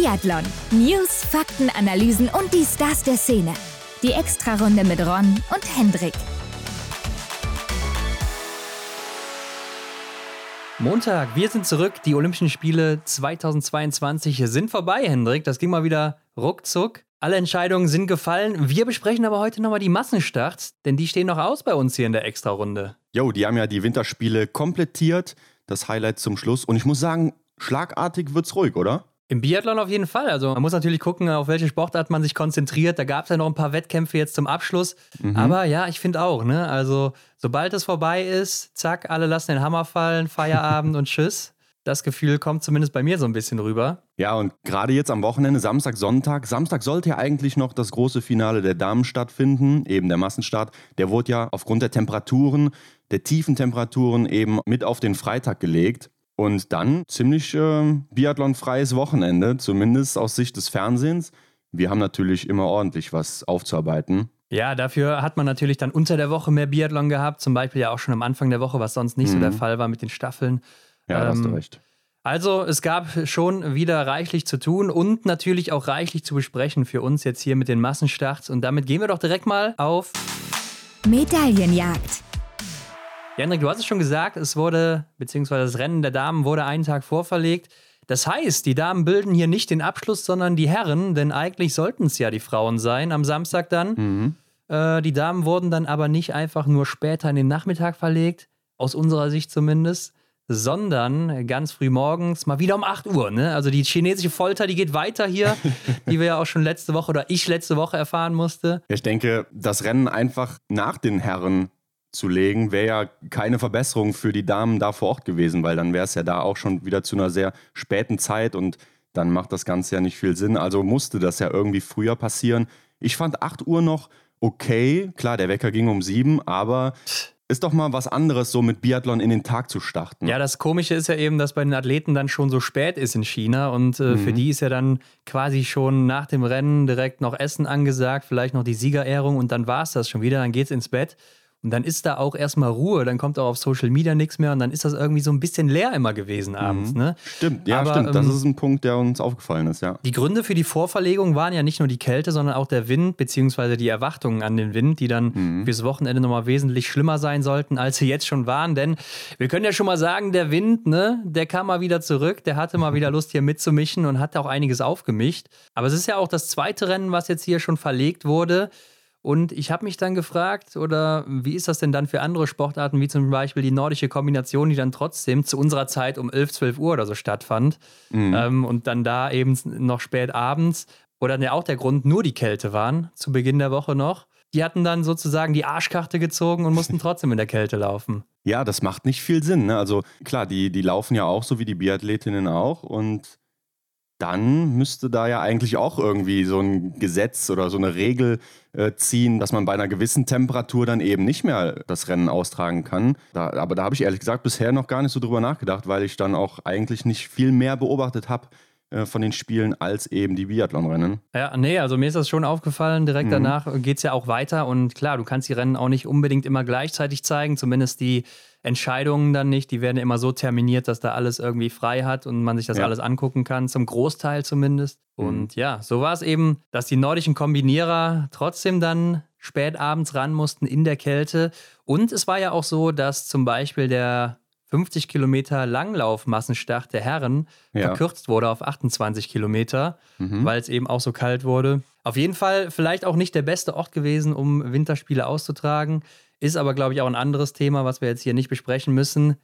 Biathlon. News, Fakten, Analysen und die Stars der Szene. Die Extrarunde mit Ron und Hendrik. Montag, wir sind zurück. Die Olympischen Spiele 2022 sind vorbei, Hendrik. Das ging mal wieder ruckzuck. Alle Entscheidungen sind gefallen. Wir besprechen aber heute nochmal die Massenstarts, denn die stehen noch aus bei uns hier in der Extrarunde. Jo, die haben ja die Winterspiele komplettiert. Das Highlight zum Schluss. Und ich muss sagen, schlagartig wird's ruhig, oder? Im Biathlon auf jeden Fall. Also man muss natürlich gucken, auf welche Sportart man sich konzentriert. Da gab es ja noch ein paar Wettkämpfe jetzt zum Abschluss. Mhm. Aber ja, ich finde auch, ne? Also sobald es vorbei ist, zack, alle lassen den Hammer fallen, Feierabend und Tschüss. Das Gefühl kommt zumindest bei mir so ein bisschen rüber. Ja, und gerade jetzt am Wochenende, Samstag, Sonntag. Samstag sollte ja eigentlich noch das große Finale der Damen stattfinden, eben der Massenstart. Der wurde ja aufgrund der Temperaturen, der tiefen Temperaturen eben mit auf den Freitag gelegt. Und dann ziemlich äh, biathlonfreies Wochenende, zumindest aus Sicht des Fernsehens. Wir haben natürlich immer ordentlich was aufzuarbeiten. Ja, dafür hat man natürlich dann unter der Woche mehr Biathlon gehabt, zum Beispiel ja auch schon am Anfang der Woche, was sonst nicht mhm. so der mhm. Fall war mit den Staffeln. Ja, ähm, hast du ähm, recht. Also es gab schon wieder reichlich zu tun und natürlich auch reichlich zu besprechen für uns jetzt hier mit den Massenstarts. Und damit gehen wir doch direkt mal auf Medaillenjagd. Ja, Hendrik, du hast es schon gesagt, es wurde, beziehungsweise das Rennen der Damen wurde einen Tag vorverlegt. Das heißt, die Damen bilden hier nicht den Abschluss, sondern die Herren, denn eigentlich sollten es ja die Frauen sein am Samstag dann. Mhm. Äh, die Damen wurden dann aber nicht einfach nur später in den Nachmittag verlegt, aus unserer Sicht zumindest, sondern ganz früh morgens mal wieder um 8 Uhr. Ne? Also die chinesische Folter, die geht weiter hier, die wir ja auch schon letzte Woche oder ich letzte Woche erfahren musste. Ich denke, das Rennen einfach nach den Herren zu legen, wäre ja keine Verbesserung für die Damen da vor Ort gewesen, weil dann wäre es ja da auch schon wieder zu einer sehr späten Zeit und dann macht das Ganze ja nicht viel Sinn. Also musste das ja irgendwie früher passieren. Ich fand 8 Uhr noch okay. Klar, der Wecker ging um 7, aber ist doch mal was anderes, so mit Biathlon in den Tag zu starten. Ja, das Komische ist ja eben, dass bei den Athleten dann schon so spät ist in China und äh, mhm. für die ist ja dann quasi schon nach dem Rennen direkt noch Essen angesagt, vielleicht noch die Siegerehrung und dann war es das schon wieder, dann geht's ins Bett. Und dann ist da auch erstmal Ruhe, dann kommt auch auf Social Media nichts mehr und dann ist das irgendwie so ein bisschen leer immer gewesen abends. Mhm. Ne? Stimmt, ja, Aber, stimmt. Das ähm, ist ein Punkt, der uns aufgefallen ist, ja. Die Gründe für die Vorverlegung waren ja nicht nur die Kälte, sondern auch der Wind, beziehungsweise die Erwartungen an den Wind, die dann mhm. fürs Wochenende nochmal wesentlich schlimmer sein sollten, als sie jetzt schon waren. Denn wir können ja schon mal sagen, der Wind, ne, der kam mal wieder zurück, der hatte mal wieder Lust, hier mitzumischen und hat auch einiges aufgemischt. Aber es ist ja auch das zweite Rennen, was jetzt hier schon verlegt wurde. Und ich habe mich dann gefragt, oder wie ist das denn dann für andere Sportarten, wie zum Beispiel die nordische Kombination, die dann trotzdem zu unserer Zeit um 11, 12 Uhr oder so stattfand mhm. ähm, und dann da eben noch spät abends, oder dann ja auch der Grund nur die Kälte waren, zu Beginn der Woche noch. Die hatten dann sozusagen die Arschkarte gezogen und mussten trotzdem in der Kälte laufen. Ja, das macht nicht viel Sinn. Ne? Also klar, die, die laufen ja auch so wie die Biathletinnen auch und dann müsste da ja eigentlich auch irgendwie so ein Gesetz oder so eine Regel äh, ziehen, dass man bei einer gewissen Temperatur dann eben nicht mehr das Rennen austragen kann. Da, aber da habe ich ehrlich gesagt bisher noch gar nicht so drüber nachgedacht, weil ich dann auch eigentlich nicht viel mehr beobachtet habe von den Spielen als eben die Biathlonrennen. Ja, nee, also mir ist das schon aufgefallen. Direkt mhm. danach geht es ja auch weiter. Und klar, du kannst die Rennen auch nicht unbedingt immer gleichzeitig zeigen, zumindest die Entscheidungen dann nicht. Die werden immer so terminiert, dass da alles irgendwie frei hat und man sich das ja. alles angucken kann, zum Großteil zumindest. Mhm. Und ja, so war es eben, dass die nordischen Kombinierer trotzdem dann spät abends ran mussten in der Kälte. Und es war ja auch so, dass zum Beispiel der 50 Kilometer Langlaufmassenstart der Herren ja. verkürzt wurde auf 28 Kilometer, mhm. weil es eben auch so kalt wurde. Auf jeden Fall vielleicht auch nicht der beste Ort gewesen, um Winterspiele auszutragen. Ist aber, glaube ich, auch ein anderes Thema, was wir jetzt hier nicht besprechen müssen.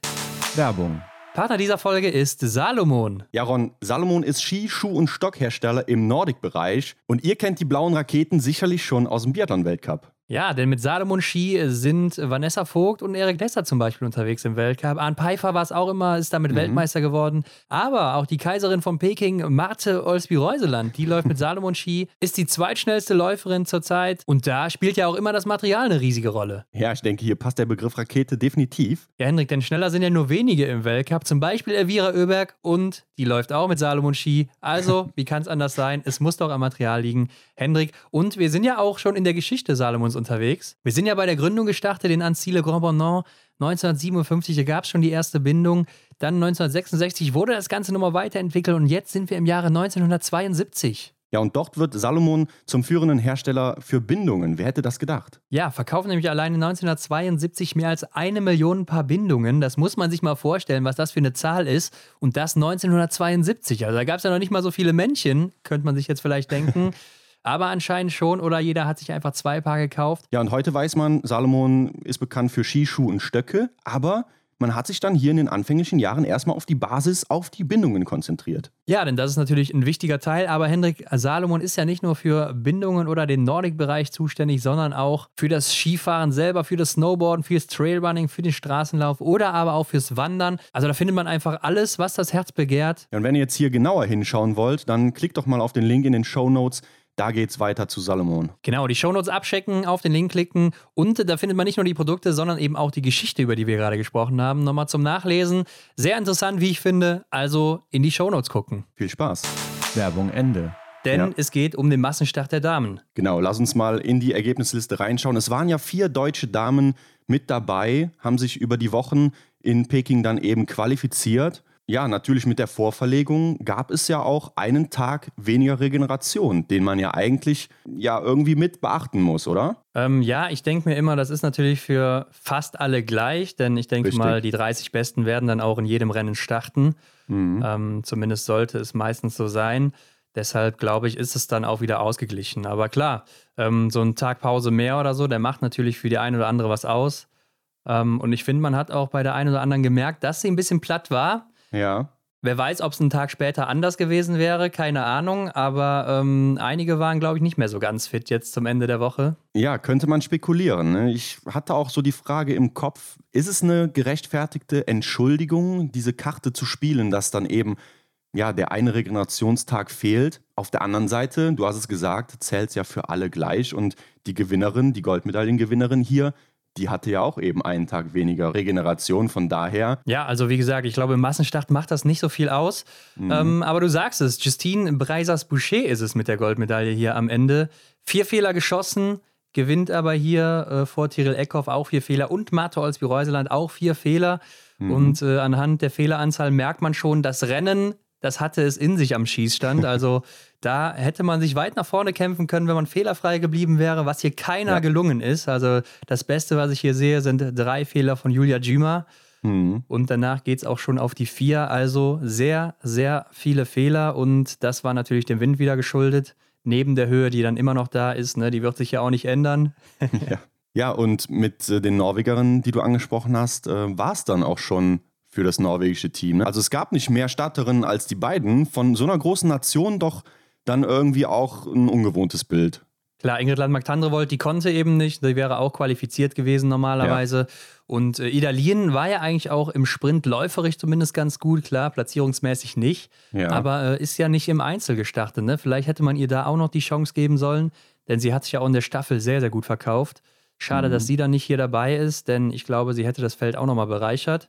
Werbung. Partner dieser Folge ist Salomon. Ja, Ron, Salomon ist Ski-, Schuh- und Stockhersteller im Nordic-Bereich und ihr kennt die blauen Raketen sicherlich schon aus dem Biathlon-Weltcup. Ja, denn mit Salomon Ski sind Vanessa Vogt und Erik Lesser zum Beispiel unterwegs im Weltcup. Arne Pfeiffer war es auch immer, ist damit mhm. Weltmeister geworden. Aber auch die Kaiserin von Peking, Marte Olsby-Reuseland, die läuft mit Salomon Ski, ist die zweitschnellste Läuferin zurzeit. Und da spielt ja auch immer das Material eine riesige Rolle. Ja, ich denke, hier passt der Begriff Rakete definitiv. Ja, Hendrik, denn schneller sind ja nur wenige im Weltcup. Zum Beispiel Elvira Oeberg und die läuft auch mit Salomon Ski. Also, wie kann es anders sein? Es muss doch am Material liegen. Hendrik, und wir sind ja auch schon in der Geschichte Salomons uns unterwegs. Wir sind ja bei der Gründung gestartet in Anzile Grand Bonnant 1957 gab es schon die erste Bindung. Dann 1966 wurde das Ganze nochmal weiterentwickelt und jetzt sind wir im Jahre 1972. Ja, und dort wird Salomon zum führenden Hersteller für Bindungen. Wer hätte das gedacht? Ja, verkaufen nämlich alleine 1972 mehr als eine Million Paar Bindungen. Das muss man sich mal vorstellen, was das für eine Zahl ist. Und das 1972. Also da gab es ja noch nicht mal so viele Männchen, könnte man sich jetzt vielleicht denken. Aber anscheinend schon, oder jeder hat sich einfach zwei Paar gekauft. Ja, und heute weiß man, Salomon ist bekannt für Skischuhe und Stöcke, aber man hat sich dann hier in den anfänglichen Jahren erstmal auf die Basis, auf die Bindungen konzentriert. Ja, denn das ist natürlich ein wichtiger Teil. Aber Hendrik Salomon ist ja nicht nur für Bindungen oder den Nordic-Bereich zuständig, sondern auch für das Skifahren selber, für das Snowboarden, fürs Trailrunning, für den Straßenlauf oder aber auch fürs Wandern. Also da findet man einfach alles, was das Herz begehrt. Ja, und wenn ihr jetzt hier genauer hinschauen wollt, dann klickt doch mal auf den Link in den Show Notes. Da geht's weiter zu Salomon. Genau, die Shownotes abchecken, auf den Link klicken und da findet man nicht nur die Produkte, sondern eben auch die Geschichte, über die wir gerade gesprochen haben, nochmal zum Nachlesen. Sehr interessant, wie ich finde. Also in die Shownotes gucken. Viel Spaß. Werbung Ende. Denn ja. es geht um den Massenstart der Damen. Genau, lass uns mal in die Ergebnisliste reinschauen. Es waren ja vier deutsche Damen mit dabei, haben sich über die Wochen in Peking dann eben qualifiziert. Ja, natürlich mit der Vorverlegung gab es ja auch einen Tag weniger Regeneration, den man ja eigentlich ja irgendwie mit beachten muss, oder? Ähm, ja, ich denke mir immer, das ist natürlich für fast alle gleich, denn ich denke mal, die 30 Besten werden dann auch in jedem Rennen starten. Mhm. Ähm, zumindest sollte es meistens so sein. Deshalb glaube ich, ist es dann auch wieder ausgeglichen. Aber klar, ähm, so ein Tag Pause mehr oder so, der macht natürlich für die eine oder andere was aus. Ähm, und ich finde, man hat auch bei der einen oder anderen gemerkt, dass sie ein bisschen platt war. Ja. Wer weiß, ob es einen Tag später anders gewesen wäre, keine Ahnung. Aber ähm, einige waren, glaube ich, nicht mehr so ganz fit jetzt zum Ende der Woche. Ja, könnte man spekulieren. Ne? Ich hatte auch so die Frage im Kopf, ist es eine gerechtfertigte Entschuldigung, diese Karte zu spielen, dass dann eben ja, der eine Regenerationstag fehlt. Auf der anderen Seite, du hast es gesagt, zählt es ja für alle gleich und die Gewinnerin, die Goldmedaillengewinnerin hier, die hatte ja auch eben einen Tag weniger Regeneration. Von daher. Ja, also wie gesagt, ich glaube, im Massenstart macht das nicht so viel aus. Mhm. Ähm, aber du sagst es, Justine Breisers-Boucher ist es mit der Goldmedaille hier am Ende. Vier Fehler geschossen, gewinnt aber hier äh, vor Tyrell Eckhoff auch vier Fehler und Marto Olsby-Reuseland auch vier Fehler. Mhm. Und äh, anhand der Fehleranzahl merkt man schon, das Rennen das hatte es in sich am Schießstand. Also da hätte man sich weit nach vorne kämpfen können, wenn man fehlerfrei geblieben wäre, was hier keiner ja. gelungen ist. Also das Beste, was ich hier sehe, sind drei Fehler von Julia Jima. Mhm. Und danach geht es auch schon auf die vier. Also sehr, sehr viele Fehler. Und das war natürlich dem Wind wieder geschuldet. Neben der Höhe, die dann immer noch da ist, ne, die wird sich ja auch nicht ändern. ja. ja, und mit äh, den Norwegerinnen, die du angesprochen hast, äh, war es dann auch schon für das norwegische Team. Also es gab nicht mehr Starterinnen als die beiden. Von so einer großen Nation doch dann irgendwie auch ein ungewohntes Bild. Klar, Ingrid Landmark-Tandrevold, die konnte eben nicht. Die wäre auch qualifiziert gewesen normalerweise. Ja. Und äh, Ida Lien war ja eigentlich auch im Sprint läuferig zumindest ganz gut. Klar, platzierungsmäßig nicht. Ja. Aber äh, ist ja nicht im Einzel gestartet. Ne? Vielleicht hätte man ihr da auch noch die Chance geben sollen. Denn sie hat sich ja auch in der Staffel sehr, sehr gut verkauft. Schade, mhm. dass sie dann nicht hier dabei ist, denn ich glaube, sie hätte das Feld auch nochmal bereichert.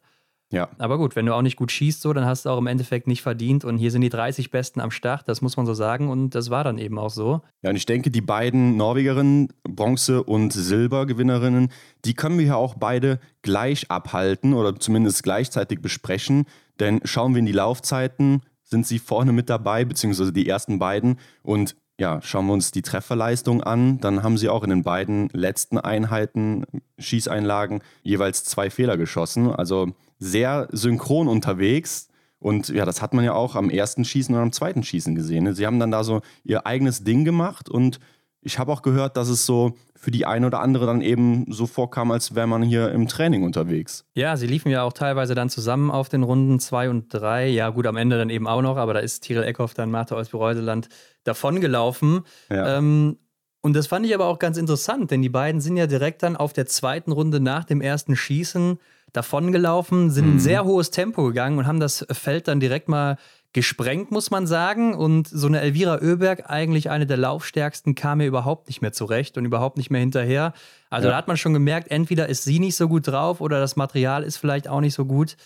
Ja. Aber gut, wenn du auch nicht gut schießt, so, dann hast du auch im Endeffekt nicht verdient. Und hier sind die 30 Besten am Start, das muss man so sagen. Und das war dann eben auch so. Ja, und ich denke, die beiden Norwegerinnen, Bronze- und Silbergewinnerinnen, die können wir ja auch beide gleich abhalten oder zumindest gleichzeitig besprechen. Denn schauen wir in die Laufzeiten, sind sie vorne mit dabei, beziehungsweise die ersten beiden. Und ja, schauen wir uns die Trefferleistung an, dann haben sie auch in den beiden letzten Einheiten, Schießeinlagen, jeweils zwei Fehler geschossen. Also sehr synchron unterwegs. Und ja, das hat man ja auch am ersten Schießen und am zweiten Schießen gesehen. Ne? Sie haben dann da so ihr eigenes Ding gemacht und ich habe auch gehört, dass es so für die eine oder andere dann eben so vorkam, als wäre man hier im Training unterwegs. Ja, sie liefen ja auch teilweise dann zusammen auf den Runden zwei und drei. Ja, gut, am Ende dann eben auch noch, aber da ist Tiril Eckhoff dann Martha Olsby-Reuseland davongelaufen. Ja. Ähm, und das fand ich aber auch ganz interessant, denn die beiden sind ja direkt dann auf der zweiten Runde nach dem ersten Schießen davongelaufen, sind mhm. ein sehr hohes Tempo gegangen und haben das Feld dann direkt mal gesprengt, muss man sagen. Und so eine Elvira Oeberg, eigentlich eine der laufstärksten, kam mir überhaupt nicht mehr zurecht und überhaupt nicht mehr hinterher. Also ja. da hat man schon gemerkt, entweder ist sie nicht so gut drauf oder das Material ist vielleicht auch nicht so gut.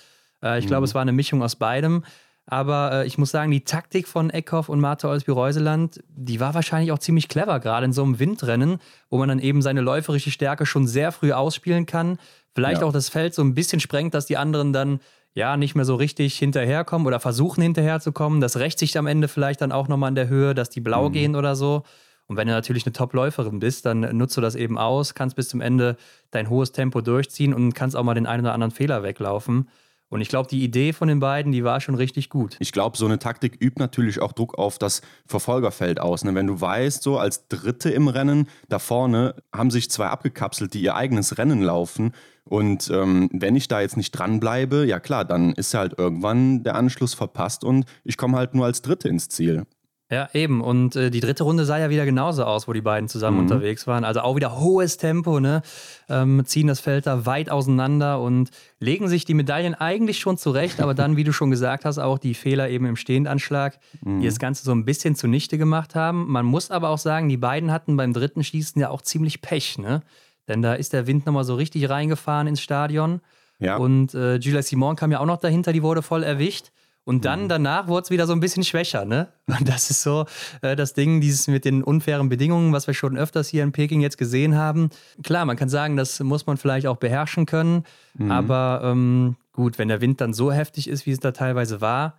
Äh, ich mhm. glaube, es war eine Mischung aus beidem. Aber äh, ich muss sagen, die Taktik von Eckhoff und Martha Olsby-Reuseland, die war wahrscheinlich auch ziemlich clever, gerade in so einem Windrennen, wo man dann eben seine läuferische Stärke schon sehr früh ausspielen kann. Vielleicht ja. auch das Feld so ein bisschen sprengt, dass die anderen dann ja, nicht mehr so richtig hinterherkommen oder versuchen hinterherzukommen. Das rächt sich am Ende vielleicht dann auch nochmal in der Höhe, dass die blau mhm. gehen oder so. Und wenn du natürlich eine Top-Läuferin bist, dann nutzt du das eben aus, kannst bis zum Ende dein hohes Tempo durchziehen und kannst auch mal den einen oder anderen Fehler weglaufen. Und ich glaube, die Idee von den beiden, die war schon richtig gut. Ich glaube, so eine Taktik übt natürlich auch Druck auf das Verfolgerfeld aus. Ne? Wenn du weißt, so als Dritte im Rennen, da vorne haben sich zwei abgekapselt, die ihr eigenes Rennen laufen. Und ähm, wenn ich da jetzt nicht dranbleibe, ja klar, dann ist halt irgendwann der Anschluss verpasst und ich komme halt nur als Dritte ins Ziel. Ja, eben. Und äh, die dritte Runde sah ja wieder genauso aus, wo die beiden zusammen mhm. unterwegs waren. Also auch wieder hohes Tempo, ne? Ähm, ziehen das Feld da weit auseinander und legen sich die Medaillen eigentlich schon zurecht, aber dann, wie du schon gesagt hast, auch die Fehler eben im Stehendanschlag, mhm. die das Ganze so ein bisschen zunichte gemacht haben. Man muss aber auch sagen, die beiden hatten beim dritten Schießen ja auch ziemlich Pech, ne? Denn da ist der Wind nochmal so richtig reingefahren ins Stadion. Ja. Und äh, Julia Simon kam ja auch noch dahinter, die wurde voll erwischt. Und dann mhm. danach wurde es wieder so ein bisschen schwächer, ne? Und das ist so äh, das Ding, dieses mit den unfairen Bedingungen, was wir schon öfters hier in Peking jetzt gesehen haben. Klar, man kann sagen, das muss man vielleicht auch beherrschen können. Mhm. Aber ähm, gut, wenn der Wind dann so heftig ist, wie es da teilweise war,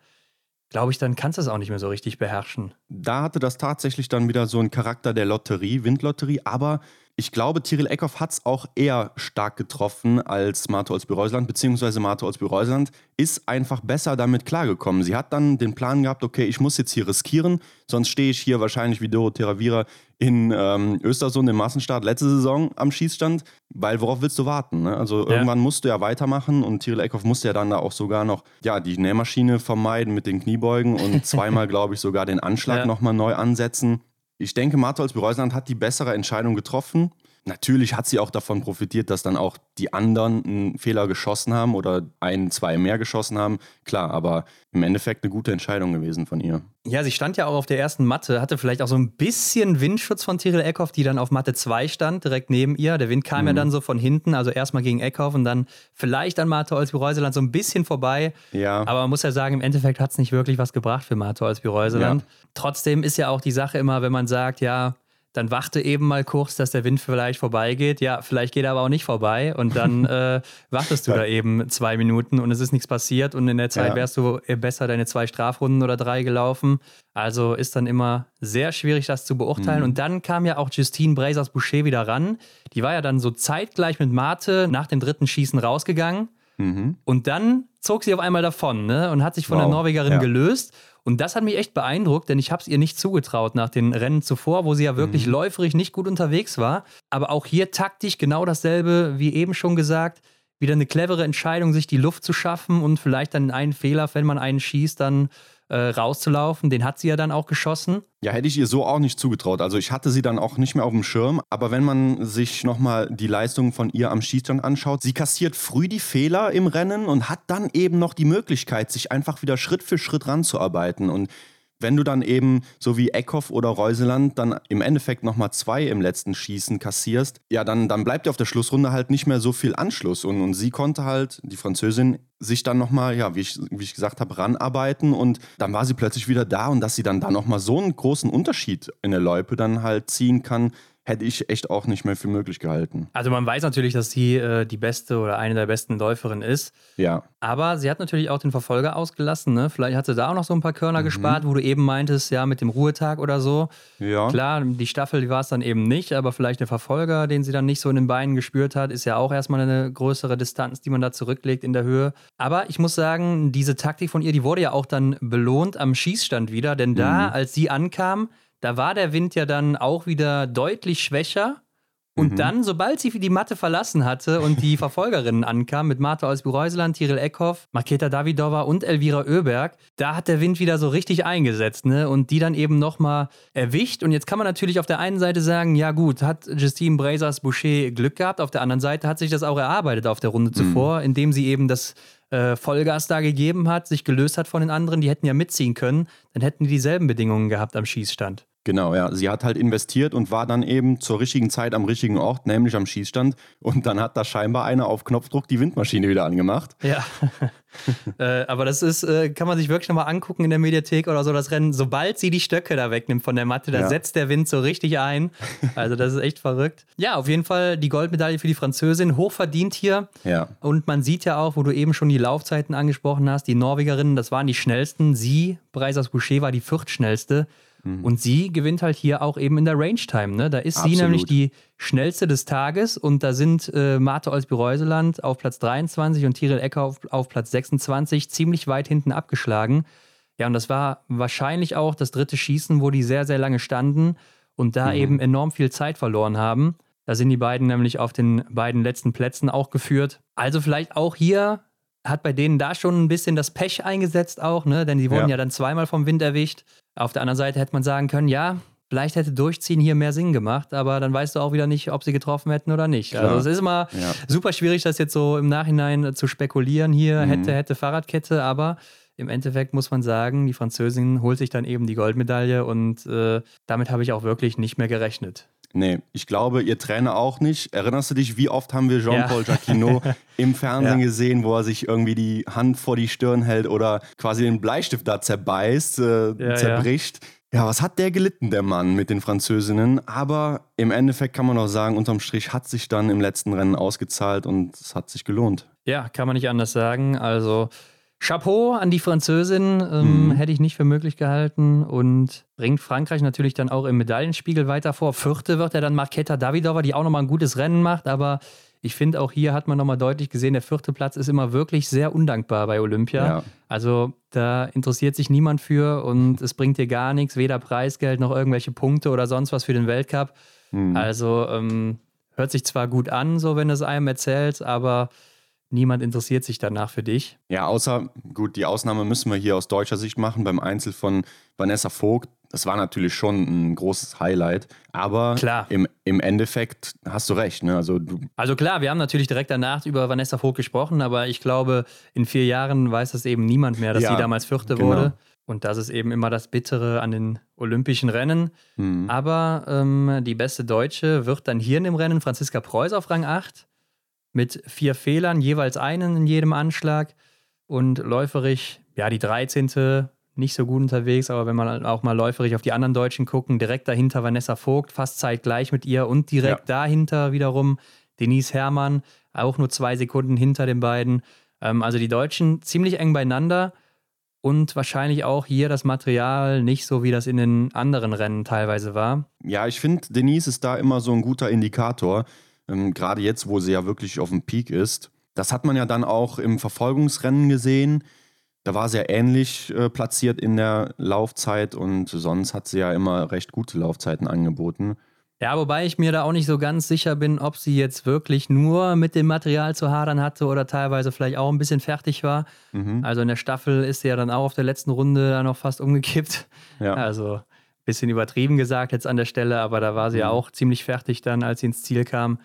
glaube ich, dann kannst du es auch nicht mehr so richtig beherrschen. Da hatte das tatsächlich dann wieder so einen Charakter der Lotterie, Windlotterie, aber ich glaube, Tyrell Eckhoff hat es auch eher stark getroffen als Marto Olsby-Reusland, beziehungsweise Marto Olsby-Reusland ist einfach besser damit klargekommen. Sie hat dann den Plan gehabt, okay, ich muss jetzt hier riskieren, sonst stehe ich hier wahrscheinlich wie Doro Teravira in ähm, Östersund im Massenstart letzte Saison am Schießstand, weil worauf willst du warten? Ne? Also ja. irgendwann musst du ja weitermachen und Tyrell Eckhoff musste ja dann da auch sogar noch ja, die Nähmaschine vermeiden mit den Kniebeugen und zweimal, glaube ich, sogar den Anschlag ja. nochmal neu ansetzen. Ich denke, Martholz Bereusland hat die bessere Entscheidung getroffen. Natürlich hat sie auch davon profitiert, dass dann auch die anderen einen Fehler geschossen haben oder ein, zwei mehr geschossen haben. Klar, aber im Endeffekt eine gute Entscheidung gewesen von ihr. Ja, sie stand ja auch auf der ersten Matte, hatte vielleicht auch so ein bisschen Windschutz von Tyrell Eckhoff, die dann auf Matte 2 stand, direkt neben ihr. Der Wind kam mhm. ja dann so von hinten, also erstmal gegen Eckhoff und dann vielleicht an Martha Olsby-Reuseland so ein bisschen vorbei. Ja. Aber man muss ja sagen, im Endeffekt hat es nicht wirklich was gebracht für Martha Olsby-Reuseland. Ja. Trotzdem ist ja auch die Sache immer, wenn man sagt, ja, dann warte eben mal kurz, dass der Wind vielleicht vorbeigeht. Ja, vielleicht geht er aber auch nicht vorbei und dann äh, wartest du ja. da eben zwei Minuten und es ist nichts passiert und in der Zeit ja. wärst du besser deine zwei Strafrunden oder drei gelaufen. Also ist dann immer sehr schwierig, das zu beurteilen. Mhm. Und dann kam ja auch Justine Brazers-Boucher wieder ran. Die war ja dann so zeitgleich mit Mate nach dem dritten Schießen rausgegangen. Mhm. Und dann zog sie auf einmal davon ne? und hat sich von wow. der Norwegerin ja. gelöst. Und das hat mich echt beeindruckt, denn ich habe es ihr nicht zugetraut nach den Rennen zuvor, wo sie ja wirklich mhm. läuferig nicht gut unterwegs war. Aber auch hier taktisch genau dasselbe, wie eben schon gesagt. Wieder eine clevere Entscheidung, sich die Luft zu schaffen und vielleicht dann einen Fehler, wenn man einen schießt, dann äh, rauszulaufen. Den hat sie ja dann auch geschossen. Ja, hätte ich ihr so auch nicht zugetraut. Also ich hatte sie dann auch nicht mehr auf dem Schirm. Aber wenn man sich nochmal die Leistungen von ihr am Schießstand anschaut, sie kassiert früh die Fehler im Rennen und hat dann eben noch die Möglichkeit, sich einfach wieder Schritt für Schritt ranzuarbeiten. Und wenn du dann eben, so wie Eckhoff oder Reuseland, dann im Endeffekt nochmal zwei im letzten Schießen kassierst, ja, dann, dann bleibt dir auf der Schlussrunde halt nicht mehr so viel Anschluss. Und, und sie konnte halt, die Französin, sich dann nochmal, ja, wie ich, wie ich gesagt habe, ranarbeiten und dann war sie plötzlich wieder da und dass sie dann da nochmal so einen großen Unterschied in der Loipe dann halt ziehen kann, hätte ich echt auch nicht mehr für möglich gehalten. Also man weiß natürlich, dass sie äh, die beste oder eine der besten Läuferinnen ist. Ja. Aber sie hat natürlich auch den Verfolger ausgelassen. Ne? Vielleicht hat sie da auch noch so ein paar Körner mhm. gespart, wo du eben meintest, ja, mit dem Ruhetag oder so. Ja. Klar, die Staffel, die war es dann eben nicht, aber vielleicht der Verfolger, den sie dann nicht so in den Beinen gespürt hat, ist ja auch erstmal eine größere Distanz, die man da zurücklegt in der Höhe. Aber ich muss sagen, diese Taktik von ihr, die wurde ja auch dann belohnt am Schießstand wieder, denn da, mhm. als sie ankam, da war der Wind ja dann auch wieder deutlich schwächer. Und mhm. dann, sobald sie die Matte verlassen hatte und die Verfolgerinnen ankamen, mit Martha aus Reuseland, Tiril Eckhoff, Maketa Davidova und Elvira Oeberg, da hat der Wind wieder so richtig eingesetzt, ne? Und die dann eben nochmal erwischt. Und jetzt kann man natürlich auf der einen Seite sagen, ja gut, hat Justine Brazers Boucher Glück gehabt. Auf der anderen Seite hat sich das auch erarbeitet auf der Runde mhm. zuvor, indem sie eben das äh, Vollgas da gegeben hat, sich gelöst hat von den anderen, die hätten ja mitziehen können, dann hätten die dieselben Bedingungen gehabt am Schießstand. Genau, ja. Sie hat halt investiert und war dann eben zur richtigen Zeit am richtigen Ort, nämlich am Schießstand. Und dann hat da scheinbar einer auf Knopfdruck die Windmaschine wieder angemacht. Ja. äh, aber das ist, äh, kann man sich wirklich nochmal angucken in der Mediathek oder so, das Rennen. Sobald sie die Stöcke da wegnimmt von der Matte, da ja. setzt der Wind so richtig ein. Also das ist echt verrückt. Ja, auf jeden Fall die Goldmedaille für die Französin. Hochverdient hier. Ja. Und man sieht ja auch, wo du eben schon die Laufzeiten angesprochen hast, die Norwegerinnen, das waren die schnellsten. Sie, Breisers Boucher, war die viertschnellste. Mhm. Und sie gewinnt halt hier auch eben in der Range Time. Ne? Da ist Absolut. sie nämlich die schnellste des Tages und da sind äh, Marte Olsby-Reuseland auf Platz 23 und Tiril Ecker auf, auf Platz 26 ziemlich weit hinten abgeschlagen. Ja, und das war wahrscheinlich auch das dritte Schießen, wo die sehr, sehr lange standen und da mhm. eben enorm viel Zeit verloren haben. Da sind die beiden nämlich auf den beiden letzten Plätzen auch geführt. Also vielleicht auch hier hat bei denen da schon ein bisschen das Pech eingesetzt auch, ne? Denn die wurden ja, ja dann zweimal vom Wind erwischt. Auf der anderen Seite hätte man sagen können, ja, vielleicht hätte Durchziehen hier mehr Sinn gemacht, aber dann weißt du auch wieder nicht, ob sie getroffen hätten oder nicht. Also Klar. Also es ist immer ja. super schwierig, das jetzt so im Nachhinein zu spekulieren. Hier mhm. hätte, hätte Fahrradkette, aber im Endeffekt muss man sagen, die Französin holt sich dann eben die Goldmedaille und äh, damit habe ich auch wirklich nicht mehr gerechnet. Nee, ich glaube, ihr Trainer auch nicht. Erinnerst du dich, wie oft haben wir Jean-Paul ja. Jacquinot im Fernsehen ja. gesehen, wo er sich irgendwie die Hand vor die Stirn hält oder quasi den Bleistift da zerbeißt, äh, ja, zerbricht? Ja. was hat der gelitten, der Mann mit den Französinnen? Aber im Endeffekt kann man auch sagen, unterm Strich hat sich dann im letzten Rennen ausgezahlt und es hat sich gelohnt. Ja, kann man nicht anders sagen. Also Chapeau an die Französin, ähm, mhm. hätte ich nicht für möglich gehalten und bringt Frankreich natürlich dann auch im Medaillenspiegel weiter vor. Vierte wird er dann Marketa Davidova, die auch nochmal ein gutes Rennen macht, aber ich finde auch hier hat man nochmal deutlich gesehen, der vierte Platz ist immer wirklich sehr undankbar bei Olympia. Ja. Also da interessiert sich niemand für und es bringt dir gar nichts, weder Preisgeld noch irgendwelche Punkte oder sonst was für den Weltcup. Mhm. Also ähm, hört sich zwar gut an, so wenn es einem erzählt, aber Niemand interessiert sich danach für dich. Ja, außer, gut, die Ausnahme müssen wir hier aus deutscher Sicht machen beim Einzel von Vanessa Vogt. Das war natürlich schon ein großes Highlight. Aber klar. Im, im Endeffekt hast du recht. Ne? Also, du also klar, wir haben natürlich direkt danach über Vanessa Vogt gesprochen, aber ich glaube, in vier Jahren weiß das eben niemand mehr, dass ja, sie damals Vierte genau. wurde. Und das ist eben immer das Bittere an den olympischen Rennen. Mhm. Aber ähm, die beste Deutsche wird dann hier in dem Rennen Franziska Preuß auf Rang 8 mit vier Fehlern, jeweils einen in jedem Anschlag. Und läuferig, ja, die 13. nicht so gut unterwegs, aber wenn man auch mal läuferig auf die anderen Deutschen gucken, direkt dahinter Vanessa Vogt, fast zeitgleich mit ihr und direkt ja. dahinter wiederum Denise Herrmann, auch nur zwei Sekunden hinter den beiden. Ähm, also die Deutschen ziemlich eng beieinander und wahrscheinlich auch hier das Material nicht so, wie das in den anderen Rennen teilweise war. Ja, ich finde, Denise ist da immer so ein guter Indikator ähm, gerade jetzt, wo sie ja wirklich auf dem Peak ist. Das hat man ja dann auch im Verfolgungsrennen gesehen. Da war sie ja ähnlich äh, platziert in der Laufzeit und sonst hat sie ja immer recht gute Laufzeiten angeboten. Ja, wobei ich mir da auch nicht so ganz sicher bin, ob sie jetzt wirklich nur mit dem Material zu hadern hatte oder teilweise vielleicht auch ein bisschen fertig war. Mhm. Also in der Staffel ist sie ja dann auch auf der letzten Runde dann noch fast umgekippt. Ja. Also ein bisschen übertrieben gesagt jetzt an der Stelle, aber da war sie mhm. ja auch ziemlich fertig dann, als sie ins Ziel kam.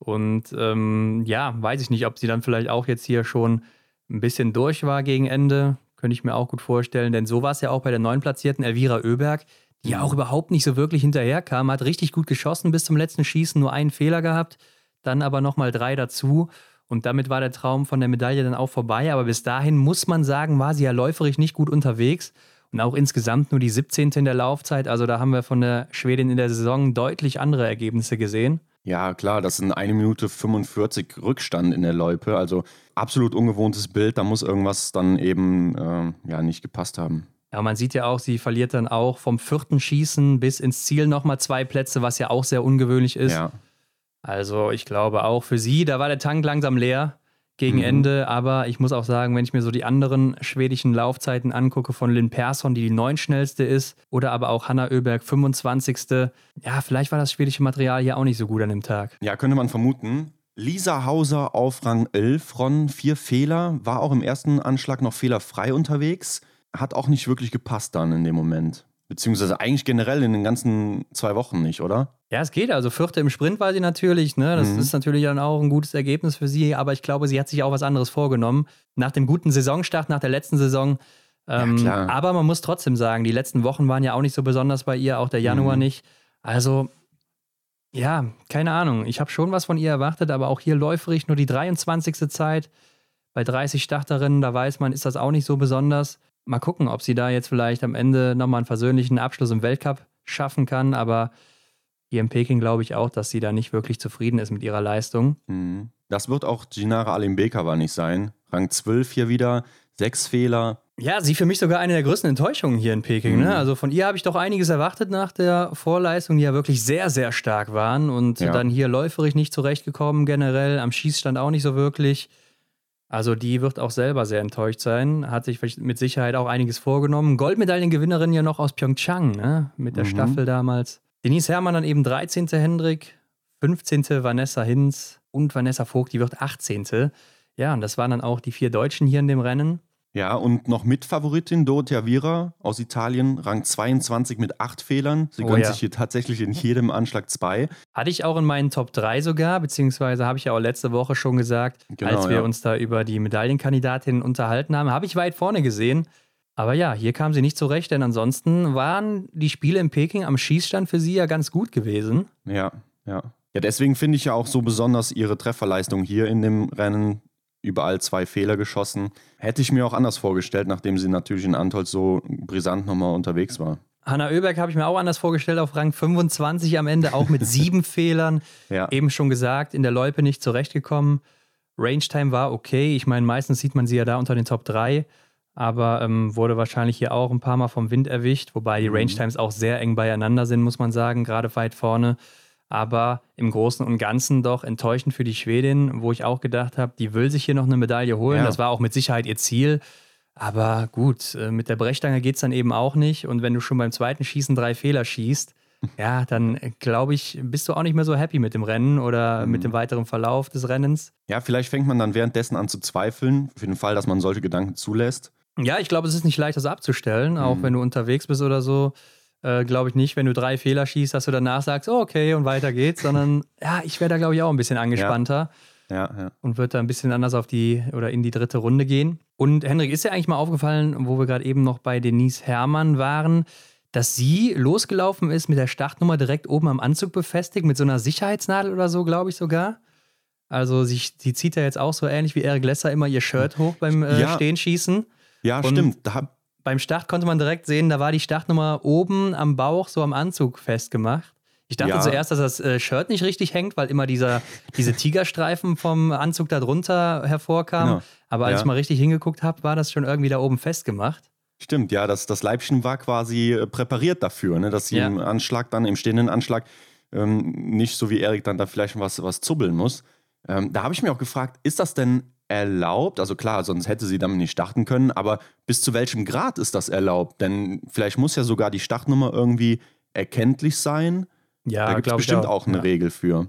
Und ähm, ja, weiß ich nicht, ob sie dann vielleicht auch jetzt hier schon ein bisschen durch war gegen Ende. Könnte ich mir auch gut vorstellen, denn so war es ja auch bei der neun platzierten Elvira Oeberg, die ja auch überhaupt nicht so wirklich hinterherkam, hat richtig gut geschossen bis zum letzten Schießen, nur einen Fehler gehabt, dann aber nochmal drei dazu. Und damit war der Traum von der Medaille dann auch vorbei. Aber bis dahin muss man sagen, war sie ja läuferisch nicht gut unterwegs. Und auch insgesamt nur die 17. in der Laufzeit. Also da haben wir von der Schwedin in der Saison deutlich andere Ergebnisse gesehen. Ja, klar, das sind eine Minute 45 Rückstand in der Loipe. Also absolut ungewohntes Bild. Da muss irgendwas dann eben äh, ja, nicht gepasst haben. Ja, man sieht ja auch, sie verliert dann auch vom vierten Schießen bis ins Ziel nochmal zwei Plätze, was ja auch sehr ungewöhnlich ist. Ja. Also ich glaube auch für sie, da war der Tank langsam leer gegen mhm. Ende. Aber ich muss auch sagen, wenn ich mir so die anderen schwedischen Laufzeiten angucke von Lynn Persson, die die neun schnellste ist, oder aber auch Hanna Oeberg 25. Ja, vielleicht war das schwedische Material hier auch nicht so gut an dem Tag. Ja, könnte man vermuten. Lisa Hauser auf Rang 11, Ron, vier Fehler, war auch im ersten Anschlag noch fehlerfrei unterwegs, hat auch nicht wirklich gepasst dann in dem Moment. Beziehungsweise eigentlich generell in den ganzen zwei Wochen nicht, oder? Ja, es geht. Also Vierte im Sprint war sie natürlich. Ne? Das mhm. ist natürlich dann auch ein gutes Ergebnis für sie. Aber ich glaube, sie hat sich auch was anderes vorgenommen. Nach dem guten Saisonstart, nach der letzten Saison, Ähm, ja, aber man muss trotzdem sagen, die letzten Wochen waren ja auch nicht so besonders bei ihr, auch der Januar mhm. nicht. Also, ja, keine Ahnung. Ich habe schon was von ihr erwartet, aber auch hier läuferig nur die 23. Zeit. Bei 30 Starterinnen, da weiß man, ist das auch nicht so besonders. Mal gucken, ob sie da jetzt vielleicht am Ende nochmal einen versöhnlichen Abschluss im Weltcup schaffen kann. Aber hier in Peking glaube ich auch, dass sie da nicht wirklich zufrieden ist mit ihrer Leistung. Mhm. Das wird auch Ginara Alimbekova nicht sein. Rang 12 hier wieder, sechs Fehler. Ja, sie für mich sogar eine der größten Enttäuschungen hier in Peking. Ne? Mhm. Ne? Also von ihr habe ich doch einiges erwartet nach der Vorleistung, die ja wirklich sehr, sehr stark waren. Und ja. dann hier läuferig nicht zurechtgekommen generell, am Schießstand auch nicht so wirklich. Also die wird auch selber sehr enttäuscht sein, hat sich mit Sicherheit auch einiges vorgenommen. Goldmedaillengewinnerin ja noch aus Pyeongchang, ne? mit der mhm. Staffel damals. Denise Herrmann dann eben 13. Hendrik, 15. Vanessa Hinz und Vanessa Vogt, die wird 18. Ja, und das waren dann auch die vier Deutschen hier in dem Rennen. Ja, und noch Mitfavoritin Dorothea Vira aus Italien, Rang 22 mit acht Fehlern. Sie oh, gönnt ja. sich hier tatsächlich in jedem Anschlag zwei. Hatte ich auch in meinen Top 3 sogar, beziehungsweise habe ich ja auch letzte Woche schon gesagt, genau, als wir ja. uns da über die Medaillenkandidatinnen unterhalten haben, habe ich weit vorne gesehen. Aber ja, hier kam sie nicht zurecht, denn ansonsten waren die Spiele in Peking am Schießstand für sie ja ganz gut gewesen. Ja, ja. Ja, deswegen finde ich ja auch so besonders ihre Trefferleistung hier in dem Rennen. Überall zwei Fehler geschossen. Hätte ich mir auch anders vorgestellt, nachdem sie natürlich in Antolz so brisant nochmal unterwegs war. Hanna Oeberg habe ich mir auch anders vorgestellt, auf Rang 25 am Ende, auch mit sieben Fehlern. Ja. Eben schon gesagt, in der Loipe nicht zurechtgekommen. Range Time war okay. Ich meine, meistens sieht man sie ja da unter den Top 3 aber ähm, wurde wahrscheinlich hier auch ein paar Mal vom Wind erwischt, wobei die mhm. Range Times auch sehr eng beieinander sind, muss man sagen, gerade weit vorne. Aber im Großen und Ganzen doch enttäuschend für die Schwedin, wo ich auch gedacht habe, die will sich hier noch eine Medaille holen. Ja. Das war auch mit Sicherheit ihr Ziel. Aber gut, äh, mit der Brechstange geht es dann eben auch nicht. Und wenn du schon beim zweiten Schießen drei Fehler schießt, ja, dann äh, glaube ich, bist du auch nicht mehr so happy mit dem Rennen oder mhm. mit dem weiteren Verlauf des Rennens. Ja, vielleicht fängt man dann währenddessen an zu zweifeln, für den Fall, dass man solche Gedanken zulässt. Ja, ich glaube, es ist nicht leicht, das abzustellen, auch mhm. wenn du unterwegs bist oder so. Äh, glaube ich nicht, wenn du drei Fehler schießt, dass du danach sagst, oh, okay, und weiter geht's, sondern ja, ich wäre da, glaube ich, auch ein bisschen angespannter. Ja. Ja, ja. Und würde da ein bisschen anders auf die oder in die dritte Runde gehen. Und Henrik, ist dir eigentlich mal aufgefallen, wo wir gerade eben noch bei Denise Herrmann waren, dass sie losgelaufen ist mit der Startnummer direkt oben am Anzug befestigt, mit so einer Sicherheitsnadel oder so, glaube ich sogar. Also sie, sie zieht ja jetzt auch so ähnlich wie Eric Lesser immer ihr Shirt hoch beim äh, ja. Stehenschießen. Ja, und stimmt. Da beim Start konnte man direkt sehen, da war die Startnummer oben am Bauch, so am Anzug festgemacht. Ich dachte ja. zuerst, dass das äh, Shirt nicht richtig hängt, weil immer dieser, diese Tigerstreifen vom Anzug da drunter hervorkamen. Genau. Aber als ja. ich mal richtig hingeguckt habe, war das schon irgendwie da oben festgemacht. Stimmt, ja, das, das Leibchen war quasi äh, präpariert dafür, ne, dass sie ja. im Anschlag dann, im stehenden Anschlag, ähm, nicht so wie Erik dann da vielleicht was, was zubbeln muss. Ähm, da habe ich mir auch gefragt, ist das denn erlaubt? Also klar, sonst hätte sie damit nicht starten können, aber bis zu welchem Grad ist das erlaubt? Denn vielleicht muss ja sogar die Startnummer irgendwie erkenntlich sein. Ja, da gibt es bestimmt auch. auch. eine ja. Regel für.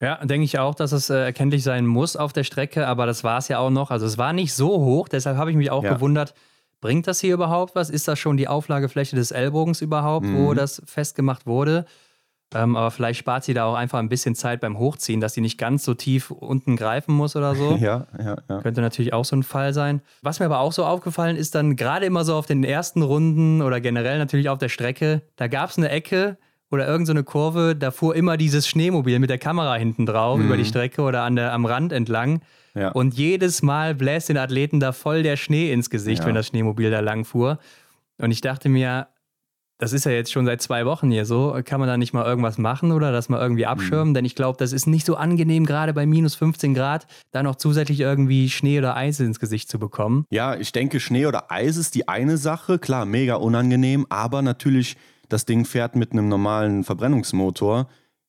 Ja, denke ich auch, dass es äh, erkenntlich sein muss auf der Strecke, aber das war es ja auch noch. Also es war nicht so hoch, deshalb habe ich mich auch ja. gewundert, bringt das hier überhaupt was? Ist das schon die Auflagefläche des Ellbogens überhaupt, mhm. wo das festgemacht wurde? Ähm, aber vielleicht spart sie da auch einfach ein bisschen Zeit beim Hochziehen, dass sie nicht ganz so tief unten greifen muss oder so. ja, ja, ja. Könnte natürlich auch so ein Fall sein. Was mir aber auch so aufgefallen ist, dann gerade immer so auf den ersten Runden oder generell natürlich auf der Strecke, da gab es eine Ecke oder irgendeine so Kurve, da fuhr immer dieses Schneemobil mit der Kamera hinten drauf mhm. über die Strecke oder an der, am Rand entlang. Ja. Und jedes Mal bläst den Athleten da voll der Schnee ins Gesicht, ja. wenn das Schneemobil da lang fuhr. Und ich dachte mir, das ist ja jetzt schon seit zwei Wochen hier so. Kann man da nicht mal irgendwas machen oder das mal irgendwie abschirmen? Mhm. Denn ich glaube, das ist nicht so angenehm, gerade bei minus 15 Grad, da noch zusätzlich irgendwie Schnee oder Eis ins Gesicht zu bekommen. Ja, ich denke, Schnee oder Eis ist die eine Sache. Klar, mega unangenehm, aber natürlich, das Ding fährt mit einem normalen Verbrennungsmotor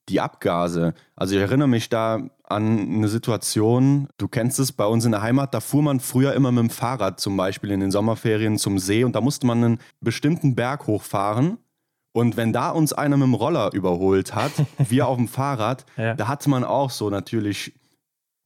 die Abgase. Also ich erinnere mich da an eine Situation, du kennst es, bei uns in der Heimat, da fuhr man früher immer mit dem Fahrrad zum Beispiel in den Sommerferien zum See und da musste man einen bestimmten Berg hochfahren. Und wenn da uns einer mit dem Roller überholt hat, wir auf dem Fahrrad, ja. da hatte man auch so natürlich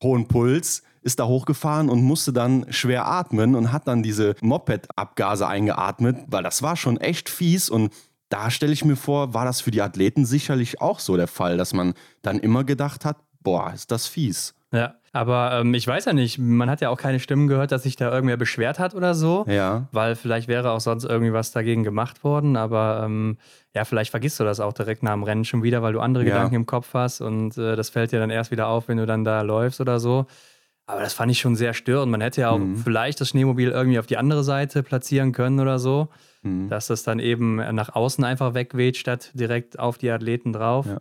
hohen Puls, ist da hochgefahren und musste dann schwer atmen und hat dann diese Moped-Abgase eingeatmet, weil das war schon echt fies und da stelle ich mir vor, war das für die Athleten sicherlich auch so der Fall, dass man dann immer gedacht hat, boah, ist das fies. Ja, Aber ähm, ich weiß ja nicht, man hat ja auch keine Stimmen gehört, dass sich da irgendwer beschwert hat oder so. Ja. Weil vielleicht wäre auch sonst irgendwie was dagegen gemacht worden. Aber ähm, ja, vielleicht vergisst du das auch direkt nach dem Rennen schon wieder, weil du andere Ja. Gedanken im Kopf hast und äh, das fällt dir dann erst wieder auf, wenn du dann da läufst oder so. Aber das fand ich schon sehr störend. Man hätte ja auch Mhm. vielleicht das Schneemobil irgendwie auf die andere Seite platzieren können oder so, Mhm. dass das dann eben nach außen einfach wegweht, statt direkt auf die Athleten drauf. Ja.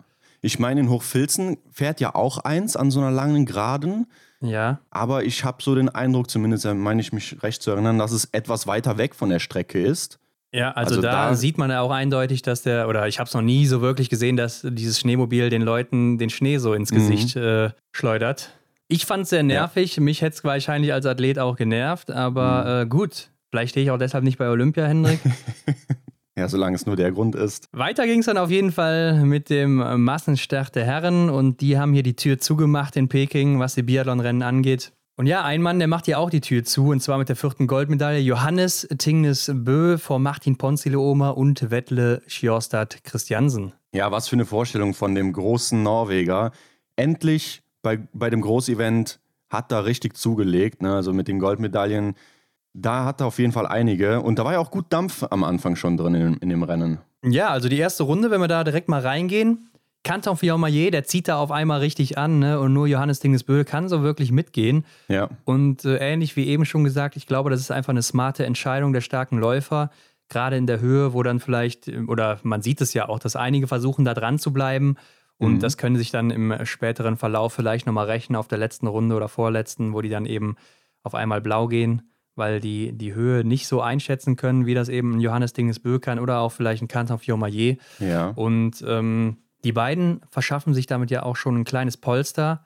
Ich meine, in Hochfilzen fährt ja auch eins an so einer langen Geraden. ja. Aber ich habe so den Eindruck, zumindest äh, meine ich mich recht zu erinnern, dass es etwas weiter weg von der Strecke ist. Ja, also, Also da, da- sieht man ja auch eindeutig, dass der, oder ich habe es noch nie so wirklich gesehen, dass dieses Schneemobil den Leuten den Schnee so ins Mhm. Gesicht äh, schleudert. Ich fand es sehr nervig. Mich hätte es wahrscheinlich als Athlet auch genervt, aber Mhm. äh, gut. Vielleicht stehe ich auch deshalb nicht bei Olympia, Hendrik. Ja, solange es nur der Grund ist. Weiter ging es dann auf jeden Fall mit dem Massenstart der Herren und die haben hier die Tür zugemacht in Peking, was die Biathlonrennen angeht. Und ja, ein Mann, der macht hier auch die Tür zu und zwar mit der vierten Goldmedaille. Johannes Tingnes Bö vor Martin Ponsileoma und Wettle Sjostad Christiansen. Ja, was für eine Vorstellung von dem großen Norweger. Endlich bei, bei dem Großevent hat er richtig zugelegt, ne? also mit den Goldmedaillen. Da hat er auf jeden Fall einige. Und da war ja auch gut Dampf am Anfang schon drin in, in dem Rennen. Ja, also die erste Runde, wenn wir da direkt mal reingehen. Canton Fiormaillet, der zieht da auf einmal richtig an ne? und nur Johannes Dinges Bö kann so wirklich mitgehen. Ja, Und äh, ähnlich wie eben schon gesagt, ich glaube, das ist einfach eine smarte Entscheidung der starken Läufer, gerade in der Höhe, wo dann vielleicht, äh, oder man sieht es ja auch, dass einige versuchen, da dran zu bleiben. Und Mhm. das können sich dann im späteren Verlauf vielleicht nochmal rächen auf der letzten Runde oder vorletzten, wo die dann eben auf einmal blau gehen, weil die die Höhe nicht so einschätzen können, wie das eben ein Johannes Dinges kann oder auch vielleicht ein Canton Fiormaillet. ja. Und ähm, die beiden verschaffen sich damit ja auch schon ein kleines Polster,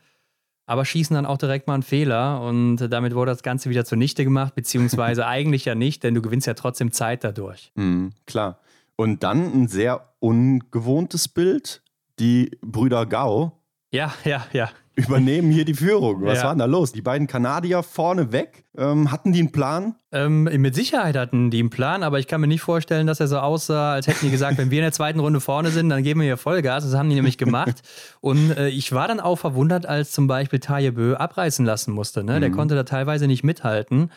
aber schießen dann auch direkt mal einen Fehler und damit wurde das Ganze wieder zunichte gemacht, beziehungsweise eigentlich ja nicht, denn du gewinnst ja trotzdem Zeit dadurch. Mhm, klar. Und dann ein sehr ungewohntes Bild. Die Brüder Gau Ja, ja, ja. Übernehmen hier die Führung. Was Ja. war denn da los? Die beiden Kanadier vorne weg. Ähm, hatten die einen Plan? Ähm, mit Sicherheit hatten die einen Plan, aber ich kann mir nicht vorstellen, dass er so aussah, als hätten die gesagt, wenn wir in der zweiten Runde vorne sind, dann geben wir hier Vollgas. Das haben die nämlich gemacht. Und äh, ich war dann auch verwundert, als zum Beispiel Taje Bö abreißen lassen musste. Ne? Der Mhm. konnte da teilweise nicht mithalten.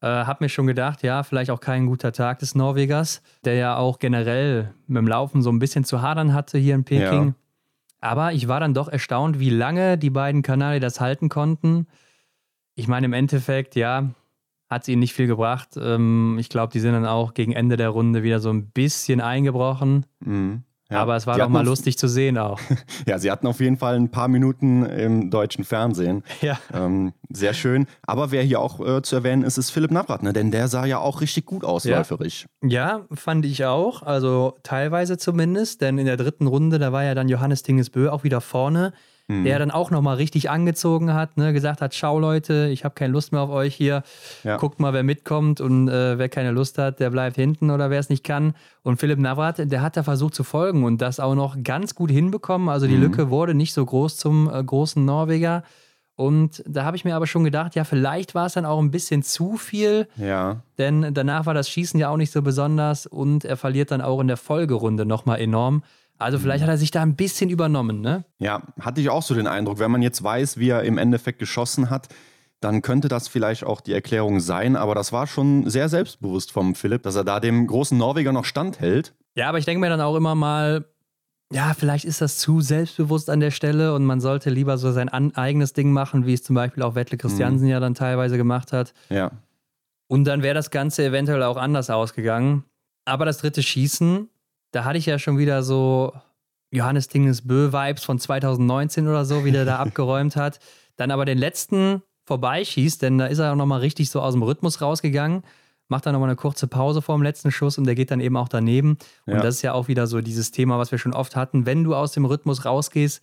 Äh, hab mir schon gedacht, ja, vielleicht auch kein guter Tag des Norwegers, der ja auch generell mit dem Laufen so ein bisschen zu hadern hatte hier in Peking. Ja. Aber ich war dann doch erstaunt, wie lange die beiden Kanadier das halten konnten. Ich meine, im Endeffekt, ja, hat es ihnen nicht viel gebracht. Ähm, ich glaube, die sind dann auch gegen Ende der Runde wieder so ein bisschen eingebrochen. Mhm. Ja. Aber es war doch mal lustig zu sehen auch. Ja, sie hatten auf jeden Fall ein paar Minuten im deutschen Fernsehen. ja. Ähm, sehr schön. Aber wer hier auch äh, zu erwähnen ist, ist Philipp Navrat, ne? denn der sah ja auch richtig gut aus, Ja. läuferisch. ja, fand ich auch. Also teilweise zumindest. Denn in der dritten Runde, da war ja dann Johannes Dingesbö auch wieder vorne. Mhm. Der dann auch nochmal richtig angezogen hat, ne? gesagt hat, schau Leute, ich habe keine Lust mehr auf euch hier. Ja. Guckt mal, wer mitkommt und äh, wer keine Lust hat, der bleibt hinten oder wer es nicht kann. Und Philipp Navrat, der hat da versucht zu folgen und das auch noch ganz gut hinbekommen. Also die Mhm. Lücke wurde nicht so groß zum äh, großen Norweger. Und da habe ich mir aber schon gedacht, ja, vielleicht war es dann auch ein bisschen zu viel, Ja, denn danach war das Schießen ja auch nicht so besonders und er verliert dann auch in der Folgerunde nochmal enorm. Also vielleicht hat er sich da ein bisschen übernommen, ne? ja, hatte ich auch so den Eindruck, wenn man jetzt weiß, wie er im Endeffekt geschossen hat, dann könnte das vielleicht auch die Erklärung sein. Aber das war schon sehr selbstbewusst vom Philipp, dass er da dem großen Norweger noch standhält. Ja, aber ich denke mir dann auch immer mal, ja, vielleicht ist das zu selbstbewusst an der Stelle und man sollte lieber so sein eigenes Ding machen, wie es zum Beispiel auch Wettle Christiansen ja dann teilweise gemacht hat. Ja, Und dann wäre das Ganze eventuell auch anders ausgegangen. Aber das dritte Schießen, da hatte ich ja schon wieder so Johannes Dinges Bö-Vibes von 2019 oder so, wie der da abgeräumt hat. Dann aber den letzten vorbeischießt, denn da ist er auch nochmal richtig so aus dem Rhythmus rausgegangen. Macht dann nochmal eine kurze Pause vor dem letzten Schuss und der geht dann eben auch daneben. Und Ja. das ist ja auch wieder so dieses Thema, was wir schon oft hatten. Wenn du aus dem Rhythmus rausgehst,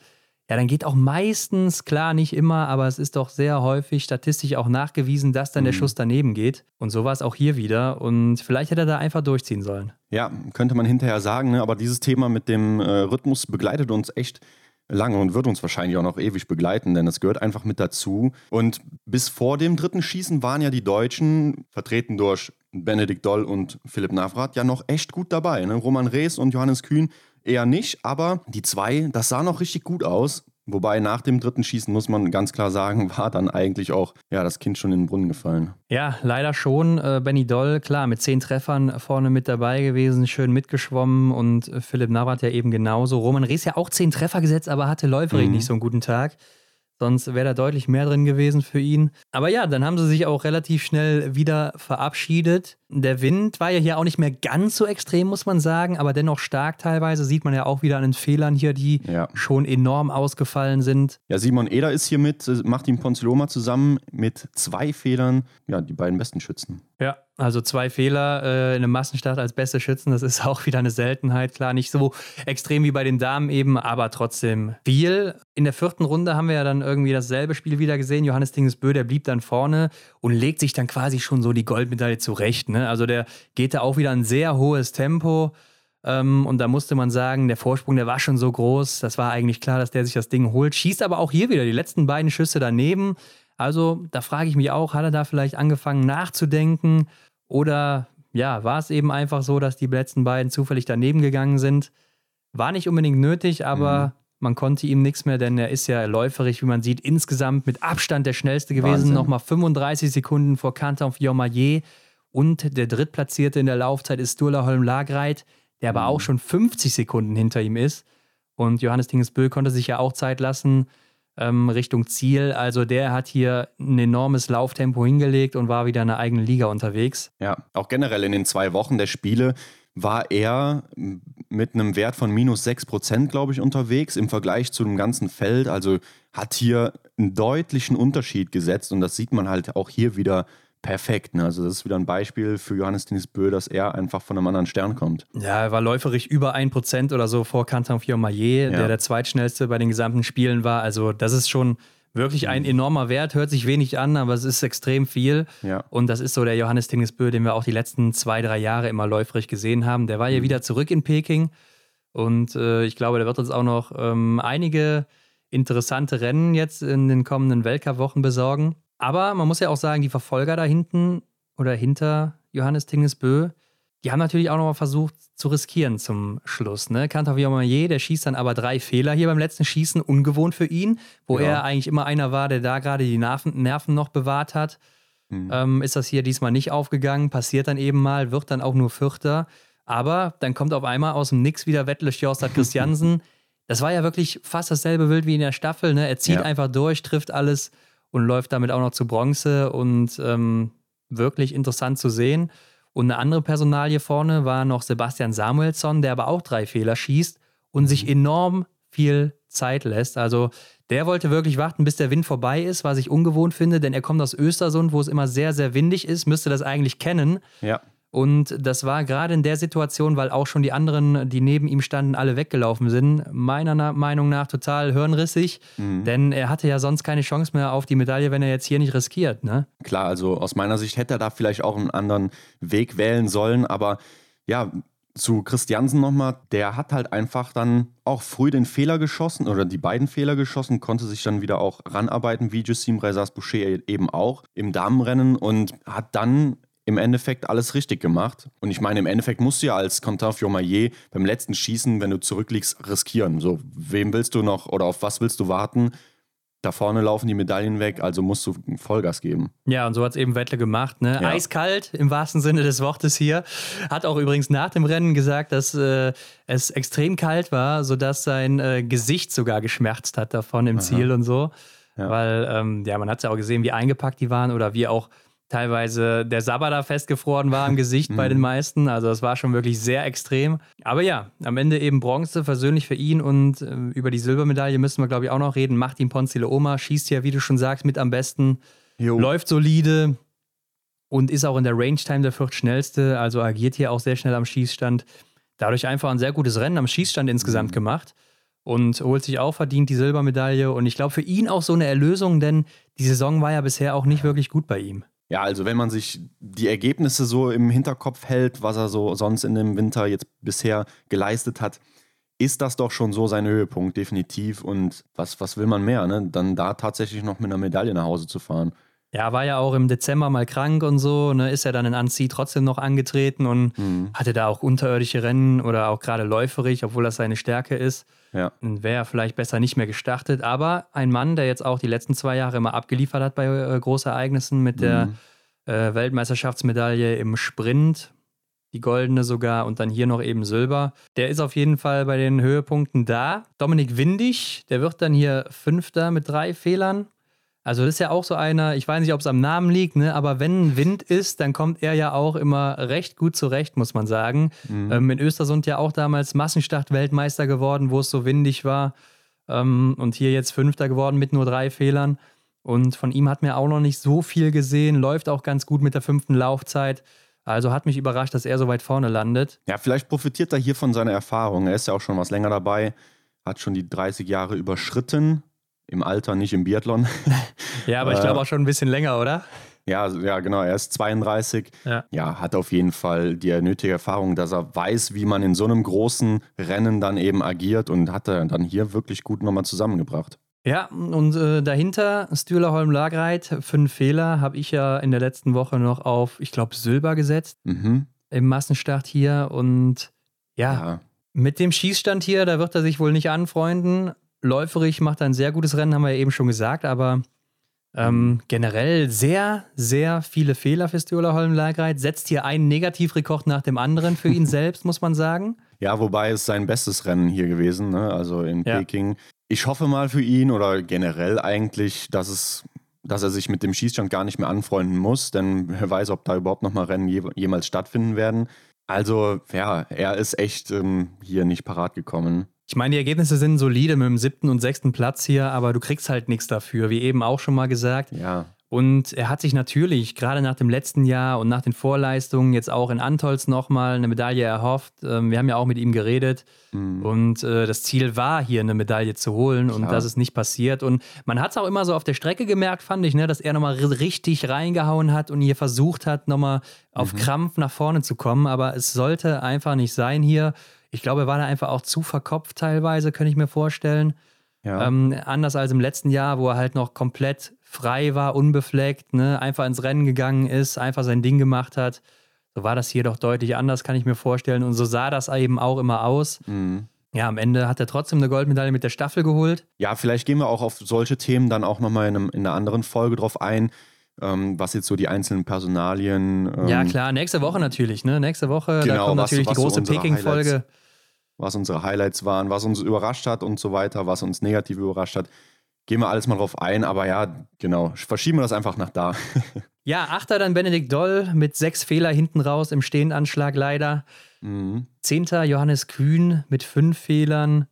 ja, dann geht auch meistens, klar, nicht immer, aber es ist doch sehr häufig statistisch auch nachgewiesen, dass dann der Mhm. Schuss daneben geht. Und so war es auch hier wieder. Und vielleicht hätte er da einfach durchziehen sollen. Ja, könnte man hinterher sagen, ne? aber dieses Thema mit dem äh, Rhythmus begleitet uns echt lange und wird uns wahrscheinlich auch noch ewig begleiten, denn es gehört einfach mit dazu. Und bis vor dem dritten Schießen waren ja die Deutschen, vertreten durch Benedikt Doll und Philipp Navrat, ja noch echt gut dabei. Ne? Roman Rees und Johannes Kühn eher nicht, aber die zwei, das sah noch richtig gut aus. Wobei nach dem dritten Schießen muss man ganz klar sagen, war dann eigentlich auch ja, das Kind schon in den Brunnen gefallen. Ja, leider schon. Äh, Benny Doll, klar, mit zehn Treffern vorne mit dabei gewesen, schön mitgeschwommen und äh, Philipp Navrat ja eben genauso. Roman Rees ja auch zehn Treffer gesetzt, aber hatte läuferig mhm. nicht so einen guten Tag. Sonst wäre da deutlich mehr drin gewesen für ihn. Aber ja, dann haben sie sich auch relativ schnell wieder verabschiedet. Der Wind war ja hier auch nicht mehr ganz so extrem, muss man sagen, aber dennoch stark teilweise. Sieht man ja auch wieder an den Fehlern hier, die ja. schon enorm ausgefallen sind. Ja, Simon Eder ist hier mit, äh, macht ihn Ponziloma zusammen mit zwei Fehlern, ja, die beiden besten Schützen. Ja, also zwei Fehler äh, in einem Massenstart als beste Schützen, das ist auch wieder eine Seltenheit. Klar, nicht so extrem wie bei den Damen eben, aber trotzdem viel. In der vierten Runde haben wir ja dann irgendwie dasselbe Spiel wieder gesehen. Johannes Dingesbö, der blieb dann vorne und legt sich dann quasi schon so die Goldmedaille zurecht. Ne? Also der geht da auch wieder ein sehr hohes Tempo. Ähm, und da musste man sagen, der Vorsprung, der war schon so groß. Das war eigentlich klar, dass der sich das Ding holt. Schießt aber auch hier wieder die letzten beiden Schüsse daneben. Also da frage ich mich auch, hat er da vielleicht angefangen nachzudenken oder ja, war es eben einfach so, dass die letzten beiden zufällig daneben gegangen sind? War nicht unbedingt nötig, aber mhm. man konnte ihm nichts mehr, denn er ist ja läuferig, wie man sieht, insgesamt mit Abstand der schnellste gewesen. Nochmal 35 Sekunden vor Kanton Fiormaillet. Und der Drittplatzierte in der Laufzeit ist Sturla Holm Lagreit, der aber mhm. auch schon 50 Sekunden hinter ihm ist. Und Johannes Dingesbö konnte sich ja auch Zeit lassen ähm, Richtung Ziel. Also der hat hier ein enormes Lauftempo hingelegt und war wieder in einer eigenen Liga unterwegs. Ja, auch generell in den zwei Wochen der Spiele war er mit einem Wert von minus 6%, glaube ich, unterwegs im Vergleich zu dem ganzen Feld. Also hat hier einen deutlichen Unterschied gesetzt und das sieht man halt auch hier wieder perfekt. Ne? Also das ist wieder ein Beispiel für Johannes Denis Bö, dass er einfach von einem anderen Stern kommt. Ja, er war läuferig über 1% oder so vor Canton Fiormaillet, ja. der der zweitschnellste bei den gesamten Spielen war. Also das ist schon wirklich ein enormer Wert, hört sich wenig an, aber es ist extrem viel. Ja. Und das ist so der Johannes Dingesbö, den wir auch die letzten zwei, drei Jahre immer läuferig gesehen haben. Der war ja mhm. wieder zurück in Peking und äh, ich glaube, der wird uns auch noch ähm, einige interessante Rennen jetzt in den kommenden Weltcup-Wochen besorgen. Aber man muss ja auch sagen, die Verfolger da hinten oder hinter Johannes Tingesbö, die haben natürlich auch nochmal versucht zu riskieren zum Schluss. Ne? Kantar Viamayer, der schießt dann aber drei Fehler hier beim letzten Schießen, ungewohnt für ihn, wo ja. er eigentlich immer einer war, der da gerade die Nerven, Nerven noch bewahrt hat. Mhm. Ähm, ist das hier diesmal nicht aufgegangen, passiert dann eben mal, wird dann auch nur Vierter. Aber dann kommt auf einmal aus dem Nix wieder Wettle Stjostad Christiansen. das war ja wirklich fast dasselbe Bild wie in der Staffel. Ne? Er zieht ja. einfach durch, trifft alles und läuft damit auch noch zu Bronze und ähm, wirklich interessant zu sehen. Und eine andere Personalie vorne war noch Sebastian Samuelsson, der aber auch drei Fehler schießt und sich mhm. enorm viel Zeit lässt. Also der wollte wirklich warten, bis der Wind vorbei ist, was ich ungewohnt finde, denn er kommt aus Östersund, wo es immer sehr, sehr windig ist, müsste das eigentlich kennen. Ja. Und das war gerade in der Situation, weil auch schon die anderen, die neben ihm standen, alle weggelaufen sind, meiner Meinung nach total hirnrissig. Mhm. Denn er hatte ja sonst keine Chance mehr auf die Medaille, wenn er jetzt hier nicht riskiert. Ne? Klar, also aus meiner Sicht hätte er da vielleicht auch einen anderen Weg wählen sollen. Aber ja, zu Christiansen nochmal, der hat halt einfach dann auch früh den Fehler geschossen oder die beiden Fehler geschossen, konnte sich dann wieder auch ranarbeiten, wie Jussim Rezas Boucher eben auch im Damenrennen und hat dann im Endeffekt alles richtig gemacht. Und ich meine, im Endeffekt musst du ja als Quentin Fiormaillet beim letzten Schießen, wenn du zurückliegst, riskieren. So, wem willst du noch oder auf was willst du warten? Da vorne laufen die Medaillen weg, also musst du Vollgas geben. Ja, und so hat es eben Wettle gemacht. Ne? Ja. Eiskalt im wahrsten Sinne des Wortes hier. Hat auch übrigens nach dem Rennen gesagt, dass äh, es extrem kalt war, sodass sein äh, Gesicht sogar geschmerzt hat davon im Aha. Ziel und so. Ja. Weil, ähm, ja, man hat ja auch gesehen, wie eingepackt die waren oder wie auch teilweise der Sabber festgefroren war im Gesicht bei den mhm. meisten. Also das war schon wirklich sehr extrem. Aber ja, am Ende eben Bronze, versöhnlich für ihn und äh, über die Silbermedaille müssen wir, glaube ich, auch noch reden. Macht ihn Ponzile Oma, schießt ja, wie du schon sagst, mit am besten, jo. läuft solide und ist auch in der Range-Time der viertschnellste, also agiert hier auch sehr schnell am Schießstand. Dadurch einfach ein sehr gutes Rennen am Schießstand insgesamt mhm. gemacht und holt sich auch verdient die Silbermedaille. Und ich glaube für ihn auch so eine Erlösung, denn die Saison war ja bisher auch nicht wirklich gut bei ihm. Ja, also wenn man sich die Ergebnisse so im Hinterkopf hält, was er so sonst in dem Winter jetzt bisher geleistet hat, ist das doch schon so sein Höhepunkt, definitiv. Und was, was will man mehr, ne? Dann da tatsächlich noch mit einer Medaille nach Hause zu fahren. Ja, war ja auch im Dezember mal krank und so, ne, ist er dann in Annecy trotzdem noch angetreten und mhm. hatte da auch unterirdische Rennen oder auch gerade läuferig, obwohl das seine Stärke ist. Ja. Wäre er vielleicht besser nicht mehr gestartet. Aber ein Mann, der jetzt auch die letzten zwei Jahre immer abgeliefert hat bei äh, Großereignissen mit mhm. Äh, Weltmeisterschaftsmedaille im Sprint, die goldene sogar und dann hier noch eben Silber. Der ist auf jeden Fall bei den Höhepunkten da. Dominik Windig, der wird dann hier Fünfter mit drei Fehlern. Also das ist ja auch so einer, ich weiß nicht, ob es am Namen liegt, ne? aber wenn Wind ist, dann kommt er ja auch immer recht gut zurecht, muss man sagen. Mhm. Ähm, in Östersund ja auch damals Massenstart-Weltmeister geworden, wo es so windig war. Ähm, und hier jetzt Fünfter geworden mit nur drei Fehlern. Und von ihm hat mir auch noch nicht so viel gesehen, läuft auch ganz gut mit der fünften Laufzeit. Also hat mich überrascht, dass er so weit vorne landet. Ja, vielleicht profitiert er hier von seiner Erfahrung. Er ist ja auch schon was länger dabei, hat schon die 30 Jahre überschritten im Alter, nicht im Biathlon. ja, aber ich glaube äh, auch schon ein bisschen länger, oder? Ja, ja, genau. Er ist 32. Ja. ja. hat auf jeden Fall die nötige Erfahrung, dass er weiß, wie man in so einem großen Rennen dann eben agiert und hat er dann hier wirklich gut nochmal zusammengebracht. Ja, und äh, dahinter Stühler Holm Lagreit, fünf Fehler, habe ich ja in der letzten Woche noch auf, ich glaube, Silber gesetzt mhm. im Massenstart hier. Und ja, ja, mit dem Schießstand hier, da wird er sich wohl nicht anfreunden läuferig macht er ein sehr gutes Rennen, haben wir ja eben schon gesagt, aber ähm, mhm. generell sehr, sehr viele Fehler für Stiola Holm Lagreit. Setzt hier einen Negativrekord nach dem anderen für ihn selbst, muss man sagen. Ja, wobei es sein bestes Rennen hier gewesen, ne? also in ja. Peking. Ich hoffe mal für ihn oder generell eigentlich, dass es dass er sich mit dem Schießstand gar nicht mehr anfreunden muss, denn wer weiß, ob da überhaupt nochmal Rennen je, jemals stattfinden werden. Also ja, er ist echt ähm, hier nicht parat gekommen. Ich meine, die Ergebnisse sind solide mit dem siebten und sechsten Platz hier, aber du kriegst halt nichts dafür, wie eben auch schon mal gesagt. Ja. Und er hat sich natürlich, gerade nach dem letzten Jahr und nach den Vorleistungen, jetzt auch in Antolz nochmal eine Medaille erhofft. Ähm, wir haben ja auch mit ihm geredet. Mhm. Und äh, das Ziel war, hier eine Medaille zu holen. Klar. Und das ist nicht passiert. Und man hat es auch immer so auf der Strecke gemerkt, fand ich, ne, dass er nochmal richtig reingehauen hat und hier versucht hat, nochmal auf mhm. Krampf nach vorne zu kommen. Aber es sollte einfach nicht sein hier. Ich glaube, er war da einfach auch zu verkopft teilweise, könnte ich mir vorstellen. Ja. Ähm, anders als im letzten Jahr, wo er halt noch komplett frei war, unbefleckt, ne? einfach ins Rennen gegangen ist, einfach sein Ding gemacht hat. So war das hier doch deutlich anders, kann ich mir vorstellen. Und so sah das eben auch immer aus. Mhm. Ja, am Ende hat er trotzdem eine Goldmedaille mit der Staffel geholt. Ja, vielleicht gehen wir auch auf solche Themen dann auch nochmal in, in einer anderen Folge drauf ein ähm, was jetzt so die einzelnen Personalien. Ähm, ja, klar, nächste Woche natürlich, ne? Nächste Woche, genau, da kommt was, natürlich was die große so Peking-Folge. Was unsere Highlights waren, was uns überrascht hat und so weiter, was uns negativ überrascht hat. Gehen wir alles mal drauf ein, aber ja, genau, verschieben wir das einfach nach da. ja, Achter dann Benedikt Doll mit sechs Fehler hinten raus im Stehendanschlag leider. Mhm. Zehnter Johannes Kühn mit fünf Fehlern.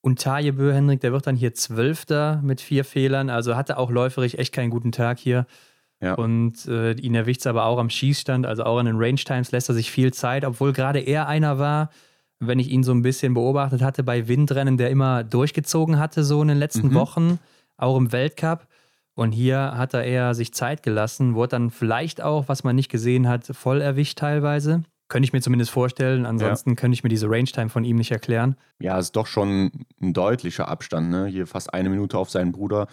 Und Tajebö Henrik, der wird dann hier Zwölfter mit vier Fehlern. Also hatte auch läuferig echt keinen guten Tag hier. Ja. Und äh, ihn erwischt es aber auch am Schießstand, also auch an den Range Times lässt er sich viel Zeit, obwohl gerade er einer war, wenn ich ihn so ein bisschen beobachtet hatte, bei Windrennen, der immer durchgezogen hatte, so in den letzten mhm. Wochen, auch im Weltcup. Und hier hat er eher sich Zeit gelassen, wurde dann vielleicht auch, was man nicht gesehen hat, voll erwischt teilweise. Könnte ich mir zumindest vorstellen. Ansonsten ja. könnte ich mir diese Range-Time von ihm nicht erklären. Ja, ist doch schon ein deutlicher Abstand. Ne? Hier fast eine Minute auf seinen Bruder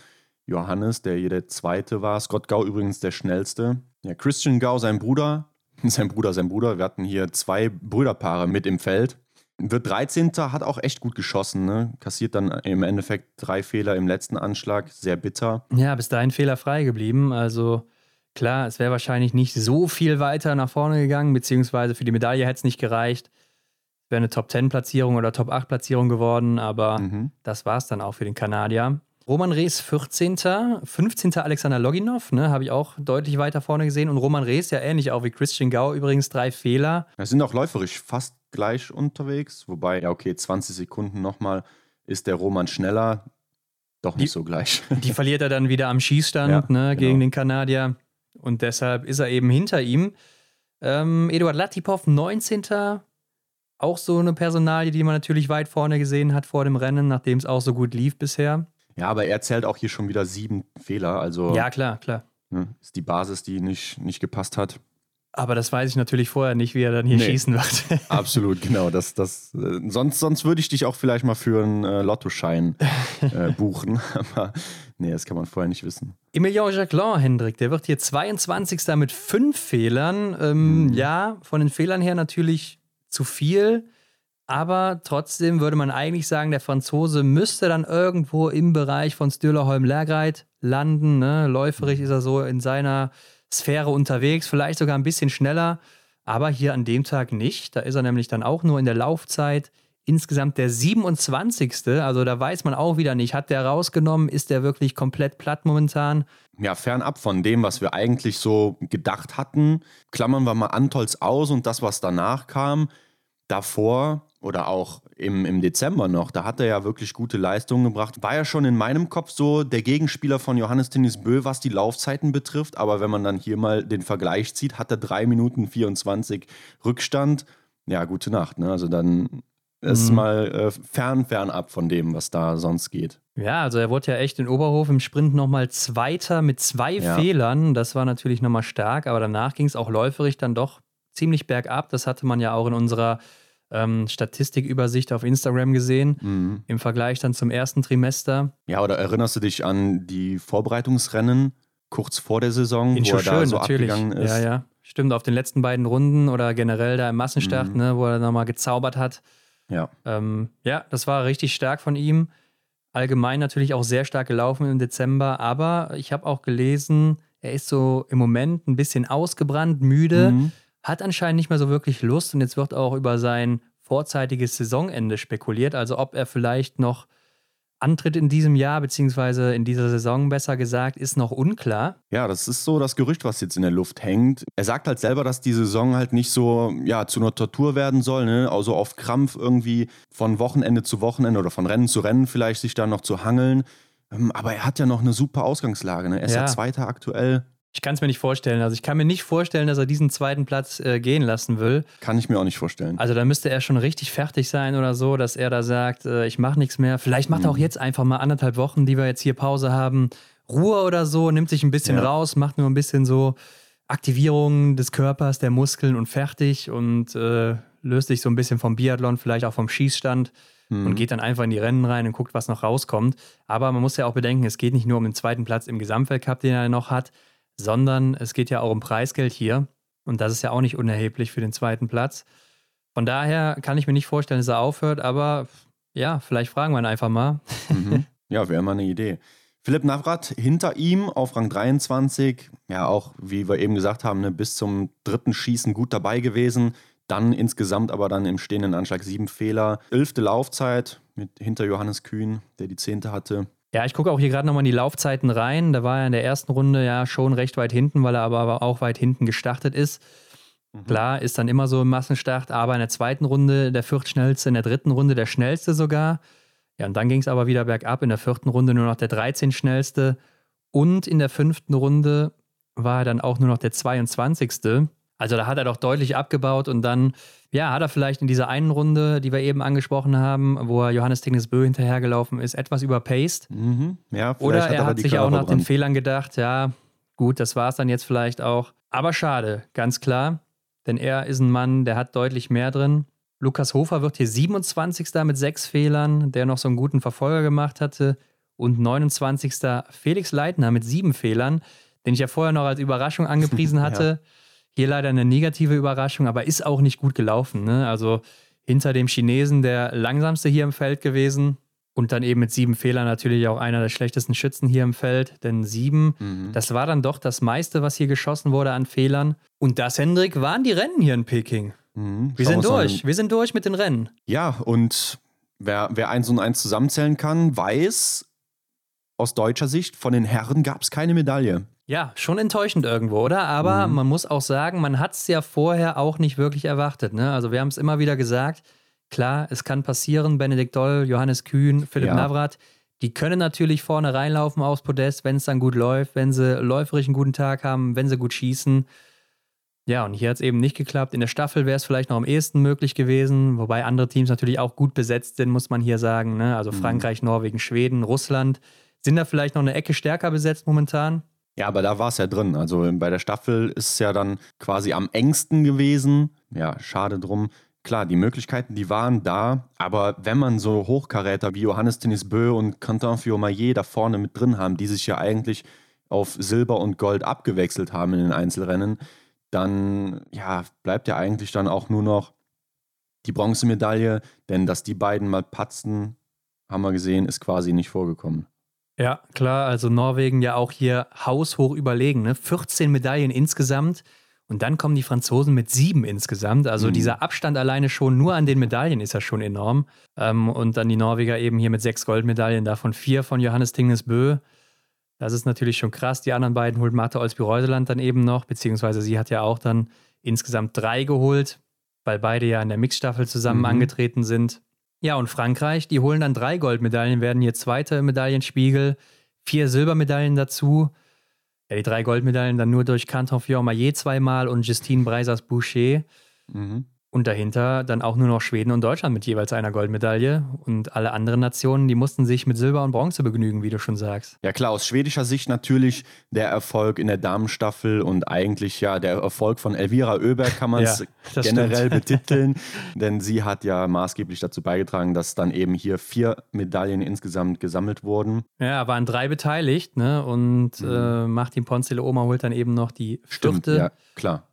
Johannes, der hier der Zweite war. Scott Gau übrigens der Schnellste. Ja, Christian Gau, sein Bruder. Sein Bruder, sein Bruder. Wir hatten hier zwei Brüderpaare mit im Feld. Wird 13. hat auch echt gut geschossen. Ne? Kassiert dann im Endeffekt drei Fehler im letzten Anschlag. Sehr bitter. Ja, bis dahin fehlerfrei geblieben. Also Klar, es wäre wahrscheinlich nicht so viel weiter nach vorne gegangen, beziehungsweise für die Medaille hätte es nicht gereicht. Wäre eine Top-10-Platzierung oder Top-8-Platzierung geworden, aber mhm. das war es dann auch für den Kanadier. Roman Rees 14. 15. Alexander Loginov, ne, habe ich auch deutlich weiter vorne gesehen. Und Roman Rees ja ähnlich auch wie Christian Gau, übrigens drei Fehler. Wir sind auch läuferisch fast gleich unterwegs, wobei, ja, okay, 20 Sekunden nochmal ist der Roman schneller. Doch nicht die, so gleich. Die verliert er dann wieder am Schießstand ja, ne, gegen genau. den Kanadier. Und deshalb ist er eben hinter ihm. Ähm, Eduard Latipov, 19. Auch so eine Personalie, die man natürlich weit vorne gesehen hat vor dem Rennen, nachdem es auch so gut lief bisher. Ja, aber er zählt auch hier schon wieder sieben Fehler. Also ja, klar, klar. Ne, ist die Basis, die nicht, nicht gepasst hat. Aber das weiß ich natürlich vorher nicht, wie er dann hier nee, schießen wird. absolut, genau. Das, das, äh, sonst sonst würde ich dich auch vielleicht mal für einen äh, Lottoschein äh, buchen. Aber nee, das kann man vorher nicht wissen. Emilien Jacquelin, Hendrik, der wird hier 22. mit fünf Fehlern. Ähm, hm. Ja, von den Fehlern her natürlich zu viel. Aber trotzdem würde man eigentlich sagen, der Franzose müsste dann irgendwo im Bereich von Stühlerholm-Lergreit landen. Ne? Läuferig ist er so in seiner Sphäre unterwegs, vielleicht sogar ein bisschen schneller, aber hier an dem Tag nicht. Da ist er nämlich dann auch nur in der Laufzeit insgesamt der 27. Also da weiß man auch wieder nicht, hat der rausgenommen, ist der wirklich komplett platt momentan? Ja, fernab von dem, was wir eigentlich so gedacht hatten, klammern wir mal Antolz aus und das, was danach kam. Davor oder auch im, im Dezember noch, da hat er ja wirklich gute Leistungen gebracht. War ja schon in meinem Kopf so der Gegenspieler von Johannes Tennis Bö, was die Laufzeiten betrifft. Aber wenn man dann hier mal den Vergleich zieht, hat er 3 Minuten 24 Rückstand. Ja, gute Nacht. Ne? Also dann ist mhm. mal äh, fern, fern ab von dem, was da sonst geht. Ja, also er wurde ja echt in Oberhof im Sprint nochmal Zweiter mit zwei ja. Fehlern. Das war natürlich nochmal stark, aber danach ging es auch läuferig dann doch ziemlich bergab. Das hatte man ja auch in unserer ähm, Statistikübersicht auf Instagram gesehen, mhm. im Vergleich dann zum ersten Trimester. Ja, oder erinnerst du dich an die Vorbereitungsrennen kurz vor der Saison, In wo er da so natürlich. abgegangen ist? Ja, ja. Stimmt, auf den letzten beiden Runden oder generell da im Massenstart, mhm. ne, wo er nochmal gezaubert hat. Ja. Ähm, ja, das war richtig stark von ihm. Allgemein natürlich auch sehr stark gelaufen im Dezember, aber ich habe auch gelesen, er ist so im Moment ein bisschen ausgebrannt, müde. Mhm hat anscheinend nicht mehr so wirklich Lust und jetzt wird auch über sein vorzeitiges Saisonende spekuliert, also ob er vielleicht noch antritt in diesem Jahr, beziehungsweise in dieser Saison besser gesagt, ist noch unklar. Ja, das ist so das Gerücht, was jetzt in der Luft hängt. Er sagt halt selber, dass die Saison halt nicht so ja, zu einer Tortur werden soll, ne? also auf Krampf irgendwie von Wochenende zu Wochenende oder von Rennen zu Rennen vielleicht sich da noch zu hangeln. Ähm, aber er hat ja noch eine super Ausgangslage. Ne? Er ist ja. ja Zweiter aktuell. Ich kann es mir nicht vorstellen. Also ich kann mir nicht vorstellen, dass er diesen zweiten Platz äh, gehen lassen will. Kann ich mir auch nicht vorstellen. Also da müsste er schon richtig fertig sein oder so, dass er da sagt, äh, ich mache nichts mehr. Vielleicht macht er auch mhm. jetzt einfach mal anderthalb Wochen, die wir jetzt hier Pause haben, Ruhe oder so, nimmt sich ein bisschen ja. raus, macht nur ein bisschen so Aktivierung des Körpers, der Muskeln und fertig und äh, löst sich so ein bisschen vom Biathlon, vielleicht auch vom Schießstand mhm. und geht dann einfach in die Rennen rein und guckt, was noch rauskommt. Aber man muss ja auch bedenken, es geht nicht nur um den zweiten Platz im Gesamtweltcup, den er noch hat, sondern es geht ja auch um Preisgeld hier. Und das ist ja auch nicht unerheblich für den zweiten Platz. Von daher kann ich mir nicht vorstellen, dass er aufhört, aber ja, vielleicht fragen wir ihn einfach mal. Mhm. Ja, wäre mal eine Idee. Philipp Navrat hinter ihm auf Rang 23, ja auch, wie wir eben gesagt haben, ne, bis zum dritten Schießen gut dabei gewesen. Dann insgesamt aber dann im stehenden Anschlag sieben Fehler. Elfte Laufzeit mit hinter Johannes Kühn, der die zehnte hatte. Ja, ich gucke auch hier gerade nochmal in die Laufzeiten rein. Da war er in der ersten Runde ja schon recht weit hinten, weil er aber auch weit hinten gestartet ist. Mhm. Klar, ist dann immer so im Massenstart, aber in der zweiten Runde der viertschnellste, in der dritten Runde der schnellste sogar. Ja, und dann ging es aber wieder bergab. In der vierten Runde nur noch der 13 schnellste. Und in der fünften Runde war er dann auch nur noch der 22. Also da hat er doch deutlich abgebaut und dann, ja, hat er vielleicht in dieser einen Runde, die wir eben angesprochen haben, wo er Johannes Tingnes Bö hinterhergelaufen ist, etwas überpaced. Mhm. Ja, Oder er hat, sich auch nach den Fehlern gedacht, ja, gut, das war es dann jetzt vielleicht auch. Aber schade, ganz klar, denn er ist ein Mann, der hat deutlich mehr drin. Lukas Hofer wird hier 27. mit sechs Fehlern, der noch so einen guten Verfolger gemacht hatte. Und 29. Felix Leitner mit sieben Fehlern, den ich ja vorher noch als Überraschung angepriesen hatte. ja. Hier leider eine negative Überraschung, aber ist auch nicht gut gelaufen. Ne? Also hinter dem Chinesen der langsamste hier im Feld gewesen. Und dann eben mit sieben Fehlern natürlich auch einer der schlechtesten Schützen hier im Feld. Denn sieben, mhm. das war dann doch das meiste, was hier geschossen wurde an Fehlern. Und das, Hendrik, waren die Rennen hier in Peking. Mhm. Wir sind durch. Wir sind durch mit den Rennen. Ja, und wer, wer eins und eins zusammenzählen kann, weiß, aus deutscher Sicht, von den Herren gab es keine Medaille. Ja, schon enttäuschend irgendwo, oder? Aber mhm. man muss auch sagen, man hat es ja vorher auch nicht wirklich erwartet. Ne? Also wir haben es immer wieder gesagt, klar, es kann passieren, Benedikt Doll, Johannes Kühn, Philipp ja. Navrat, die können natürlich vorne reinlaufen aufs Podest, wenn es dann gut läuft, wenn sie läuferisch einen guten Tag haben, wenn sie gut schießen. Ja, und hier hat es eben nicht geklappt. In der Staffel wäre es vielleicht noch am ehesten möglich gewesen, wobei andere Teams natürlich auch gut besetzt sind, muss man hier sagen. Ne? Also mhm. Frankreich, Norwegen, Schweden, Russland sind da vielleicht noch eine Ecke stärker besetzt momentan. Ja, aber da war es ja drin. Also bei der Staffel ist es ja dann quasi am engsten gewesen. Ja, schade drum. Klar, die Möglichkeiten, die waren da, aber wenn man so Hochkaräter wie Johannes Denis Bö und Quentin Fiormaillet da vorne mit drin haben, die sich ja eigentlich auf Silber und Gold abgewechselt haben in den Einzelrennen, dann ja, bleibt ja eigentlich dann auch nur noch die Bronzemedaille, denn dass die beiden mal patzen, haben wir gesehen, ist quasi nicht vorgekommen. Ja, klar, also Norwegen ja auch hier haushoch überlegen, ne? 14 Medaillen insgesamt. Und dann kommen die Franzosen mit sieben insgesamt. Also mhm. dieser Abstand alleine schon nur an den Medaillen ist ja schon enorm. Ähm, und dann die Norweger eben hier mit sechs Goldmedaillen, davon vier von Johannes Tingnes Bö. Das ist natürlich schon krass. Die anderen beiden holt Martha Olsby-Reuseland dann eben noch, beziehungsweise sie hat ja auch dann insgesamt drei geholt, weil beide ja in der Mixstaffel zusammen mhm. angetreten sind. Ja, und Frankreich, die holen dann drei Goldmedaillen, werden hier zweite Medaillenspiegel, vier Silbermedaillen dazu. Ja, die drei Goldmedaillen dann nur durch Canton Fiormaillet zweimal und Justine Breisers-Boucher. Mhm. Und dahinter dann auch nur noch Schweden und Deutschland mit jeweils einer Goldmedaille. Und alle anderen Nationen, die mussten sich mit Silber und Bronze begnügen, wie du schon sagst. Ja klar, aus schwedischer Sicht natürlich der Erfolg in der Damenstaffel und eigentlich ja der Erfolg von Elvira Oeberg kann man es ja, generell stimmt. betiteln. denn sie hat ja maßgeblich dazu beigetragen, dass dann eben hier vier Medaillen insgesamt gesammelt wurden. Ja, waren drei beteiligt, ne? Und mhm. äh, Martin Ponzele Oma holt dann eben noch die Stimmt, ja, klar.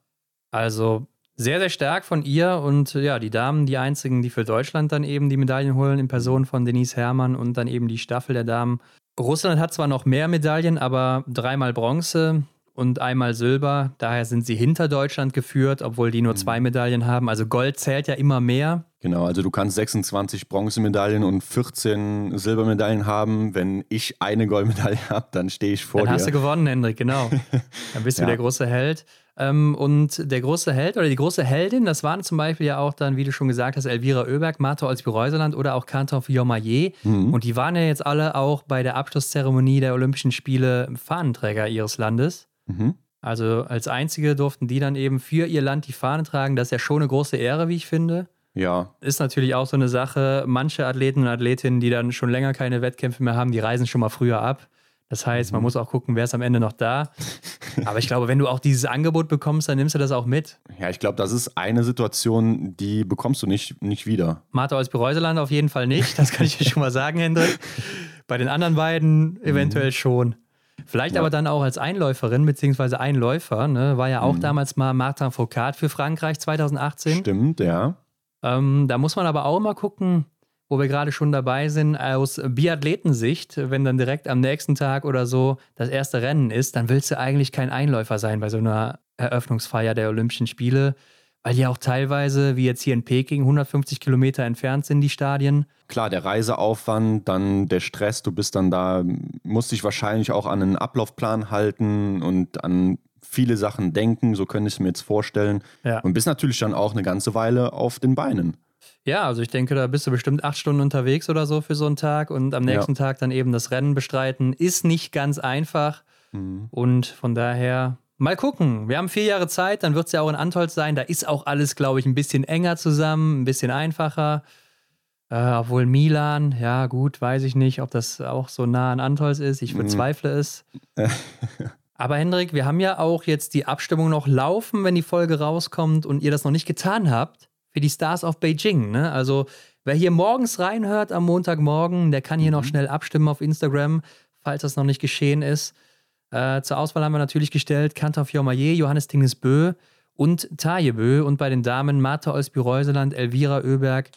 Also sehr, sehr stark von ihr und ja, die Damen, die einzigen, die für Deutschland dann eben die Medaillen holen, in Person von Denise Herrmann und dann eben die Staffel der Damen. Russland hat zwar noch mehr Medaillen, aber dreimal Bronze und einmal Silber. Daher sind sie hinter Deutschland geführt, obwohl die nur mhm. zwei Medaillen haben. Also Gold zählt ja immer mehr. Genau, also du kannst 26 Bronzemedaillen und 14 Silbermedaillen haben. Wenn ich eine Goldmedaille habe, dann stehe ich vor dann dir. Dann hast du gewonnen, Hendrik, genau. Dann bist du ja. der große Held. Ähm, und der große Held oder die große Heldin, das waren zum Beispiel ja auch dann, wie du schon gesagt hast, Elvira Oeberg, Martha Olsby-Reuseland oder auch Kantor Jomaye. Mhm. Und die waren ja jetzt alle auch bei der Abschlusszeremonie der Olympischen Spiele Fahnenträger ihres Landes. Mhm. Also als einzige durften die dann eben für ihr Land die Fahne tragen. Das ist ja schon eine große Ehre, wie ich finde. Ja. Ist natürlich auch so eine Sache. Manche Athleten und Athletinnen, die dann schon länger keine Wettkämpfe mehr haben, die reisen schon mal früher ab. Das heißt, man mhm. muss auch gucken, wer ist am Ende noch da. Aber ich glaube, wenn du auch dieses Angebot bekommst, dann nimmst du das auch mit. Ja, ich glaube, das ist eine Situation, die bekommst du nicht, nicht wieder. Martha aus Bereuseland auf jeden Fall nicht. Das kann ich dir schon mal sagen, Hendrik. Bei den anderen beiden eventuell mhm. schon. Vielleicht ja. aber dann auch als Einläuferin bzw. Einläufer. Ne? War ja auch mhm. damals mal Martin Foucault für Frankreich 2018. Stimmt, ja. Ähm, da muss man aber auch mal gucken, wo wir gerade schon dabei sind, aus Biathletensicht, wenn dann direkt am nächsten Tag oder so das erste Rennen ist, dann willst du eigentlich kein Einläufer sein bei so einer Eröffnungsfeier der Olympischen Spiele, weil die auch teilweise, wie jetzt hier in Peking, 150 Kilometer entfernt sind, die Stadien. Klar, der Reiseaufwand, dann der Stress, du bist dann da, musst dich wahrscheinlich auch an einen Ablaufplan halten und an viele Sachen denken, so könnte ich es mir jetzt vorstellen. Ja. Und bist natürlich dann auch eine ganze Weile auf den Beinen. Ja, also ich denke, da bist du bestimmt acht Stunden unterwegs oder so für so einen Tag und am nächsten ja. Tag dann eben das Rennen bestreiten. Ist nicht ganz einfach. Mhm. Und von daher mal gucken. Wir haben vier Jahre Zeit, dann wird es ja auch in Antolz sein. Da ist auch alles, glaube ich, ein bisschen enger zusammen, ein bisschen einfacher. Äh, obwohl Milan, ja gut, weiß ich nicht, ob das auch so nah an Antolz ist. Ich bezweifle mhm. es. Aber Hendrik, wir haben ja auch jetzt die Abstimmung noch laufen, wenn die Folge rauskommt und ihr das noch nicht getan habt für die Stars of Beijing. Ne? Also wer hier morgens reinhört am Montagmorgen, der kann hier mhm. noch schnell abstimmen auf Instagram, falls das noch nicht geschehen ist. Äh, zur Auswahl haben wir natürlich gestellt Kantor Fiormaillet, Johannes Tinges Bö und Taje Bö und bei den Damen Martha Olsby-Reuseland, Elvira Oeberg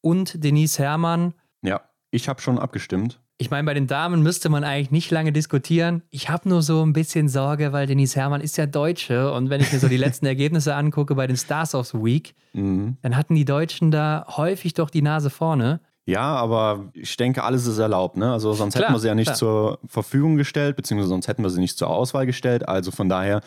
und Denise Herrmann. Ja, ich habe schon abgestimmt. Ich meine, bei den Damen müsste man eigentlich nicht lange diskutieren. Ich habe nur so ein bisschen Sorge, weil Denise Herrmann ist ja Deutsche und wenn ich mir so die letzten Ergebnisse angucke bei den Stars of the Week, mhm. dann hatten die Deutschen da häufig doch die Nase vorne. Ja, aber ich denke, alles ist erlaubt. Ne? Also sonst klar, hätten wir sie ja nicht klar. zur Verfügung gestellt, beziehungsweise sonst hätten wir sie nicht zur Auswahl gestellt. Also von daher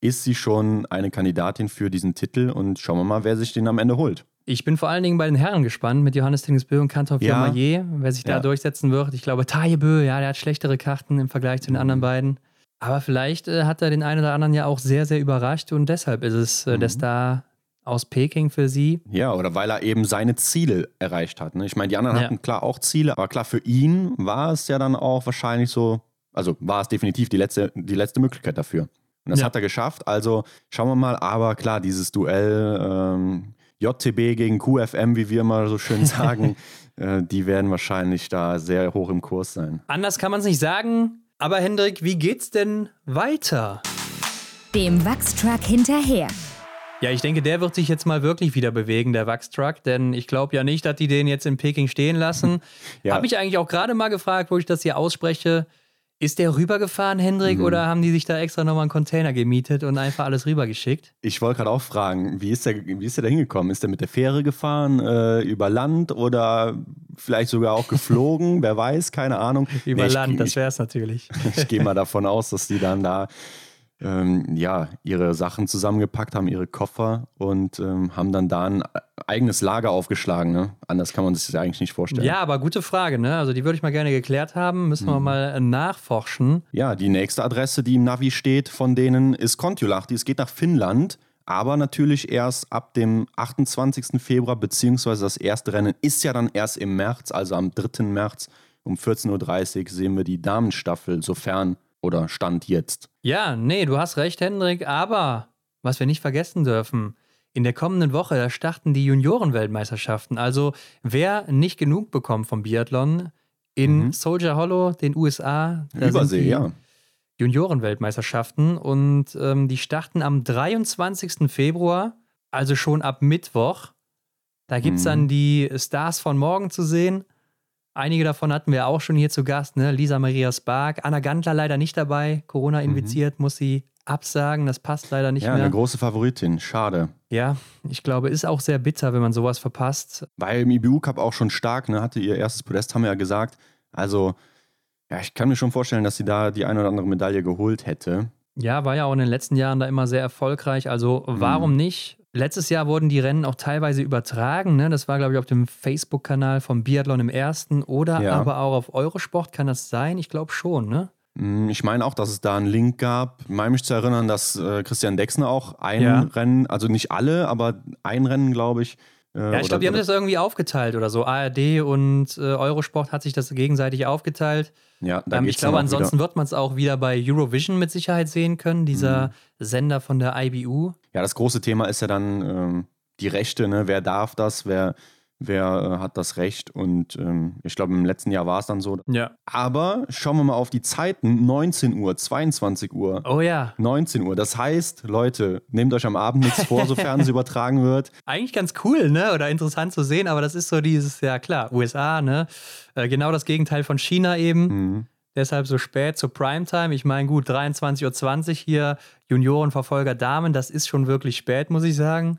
ist sie schon eine Kandidatin für diesen Titel und schauen wir mal, wer sich den am Ende holt. Ich bin vor allen Dingen bei den Herren gespannt mit Johannes Tingesbö und Kantor ja. wer sich da ja. durchsetzen wird. Ich glaube, Tajebö, ja, der hat schlechtere Karten im Vergleich zu den anderen mhm. beiden. Aber vielleicht äh, hat er den einen oder anderen ja auch sehr, sehr überrascht und deshalb ist es äh, mhm. der Star aus Peking für sie. Ja, oder weil er eben seine Ziele erreicht hat. Ne? Ich meine, die anderen ja. hatten klar auch Ziele, aber klar, für ihn war es ja dann auch wahrscheinlich so Also war es definitiv die letzte, die letzte Möglichkeit dafür. Und das Ja. hat er geschafft. Also schauen wir mal. Aber klar, dieses Duell ähm, JTB gegen QFM, wie wir immer so schön sagen, äh, die werden wahrscheinlich da sehr hoch im Kurs sein. Anders kann man es nicht sagen. Aber Hendrik, wie geht's denn weiter? Dem Wachstruck hinterher. Ja, ich denke, der wird sich jetzt mal wirklich wieder bewegen, der Wachstruck, denn ich glaube ja nicht, dass die den jetzt in Peking stehen lassen. Ja. Habe mich eigentlich auch gerade mal gefragt, wo ich das hier ausspreche. Ist der rübergefahren, Hendrik, Mhm. oder haben die sich da extra nochmal einen Container gemietet und einfach alles rübergeschickt? Ich wollte gerade auch fragen, wie ist, der, wie ist der da hingekommen? Ist der mit der Fähre gefahren, äh, über Land oder vielleicht sogar auch geflogen? Wer weiß, keine Ahnung. Über Nee, ich- Land, das ich, wäre es natürlich. ich gehe mal davon aus, dass die dann da ähm, ja, ihre Sachen zusammengepackt haben, ihre Koffer und ähm, haben dann da ein eigenes Lager aufgeschlagen. Ne? Anders kann man sich das eigentlich nicht vorstellen. Ja, aber gute Frage, ne? Also die würde ich mal gerne geklärt haben. Müssen Mhm. wir mal äh, nachforschen. Ja, die nächste Adresse, die im Navi steht von denen, ist Kontiolahti. Es geht nach Finnland, aber natürlich erst ab dem 28. Februar, beziehungsweise das erste Rennen ist ja dann erst im März, also am 3. März um 14.30 Uhr sehen wir die Damenstaffel, sofern oder Stand jetzt. Ja, nee, du hast recht, Hendrik, aber was wir nicht vergessen dürfen, in der kommenden Woche, da starten die Juniorenweltmeisterschaften. Also wer nicht genug bekommt vom Biathlon in Mhm. Soldier Hollow, den USA, Übersee, ja. Juniorenweltmeisterschaften und ähm, die starten am 23. Februar, also schon ab Mittwoch. Da gibt es Mhm. dann die Stars von morgen zu sehen. Einige davon hatten wir auch schon hier zu Gast, ne? Lisa Maria Spark, Anna Gantler leider nicht dabei, Corona infiziert, muss sie absagen, das passt leider nicht Mhm. Ja, mehr. eine große Favoritin, schade. Ja, ich glaube, ist auch sehr bitter, wenn man sowas verpasst. War im IBU Cup auch schon stark, ne? hatte ihr erstes Podest, haben wir ja gesagt. Also, ja, ich kann mir schon vorstellen, dass sie da die eine oder andere Medaille geholt hätte. Ja, war ja auch in den letzten Jahren da immer sehr erfolgreich. Also Mhm. warum nicht? Letztes Jahr wurden die Rennen auch teilweise übertragen. Ne? Das war, glaube ich, auf dem Facebook-Kanal vom Biathlon im ersten oder Ja. aber auch auf Eurosport. Kann das sein? Ich glaube schon, ne? Mm, Ich meine auch, dass es da einen Link gab. Ich meine mich zu erinnern, dass äh, Christian Dexner auch ein Ja. Rennen, also nicht alle, aber ein Rennen, glaube ich. Ja, ich glaube, die haben das irgendwie aufgeteilt oder so. ARD und äh, Eurosport hat sich das gegenseitig aufgeteilt. Ja, da Ähm, ich glaube, auch wieder- ansonsten wird man es auch wieder bei Eurovision mit Sicherheit sehen können, dieser Sender von der IBU. Ja, das große Thema ist ja dann ähm, die Rechte, ne? Wer darf das, wer, wer äh, hat das Recht? Und ähm, ich glaube, im letzten Jahr war es dann so. Ja. Aber schauen wir mal auf die Zeiten: 19 Uhr, 22 Uhr. Oh ja, 19 Uhr. Das heißt, Leute, nehmt euch am Abend nichts vor, sofern es übertragen wird. eigentlich ganz cool, ne? Oder interessant zu sehen, aber das ist so dieses, ja klar, USA, ne? Äh, genau das Gegenteil von China eben. Mhm. Deshalb so spät zur Primetime. Ich meine, gut, 23.20 Uhr hier, Juniorenverfolger Damen, das ist schon wirklich spät, muss ich sagen.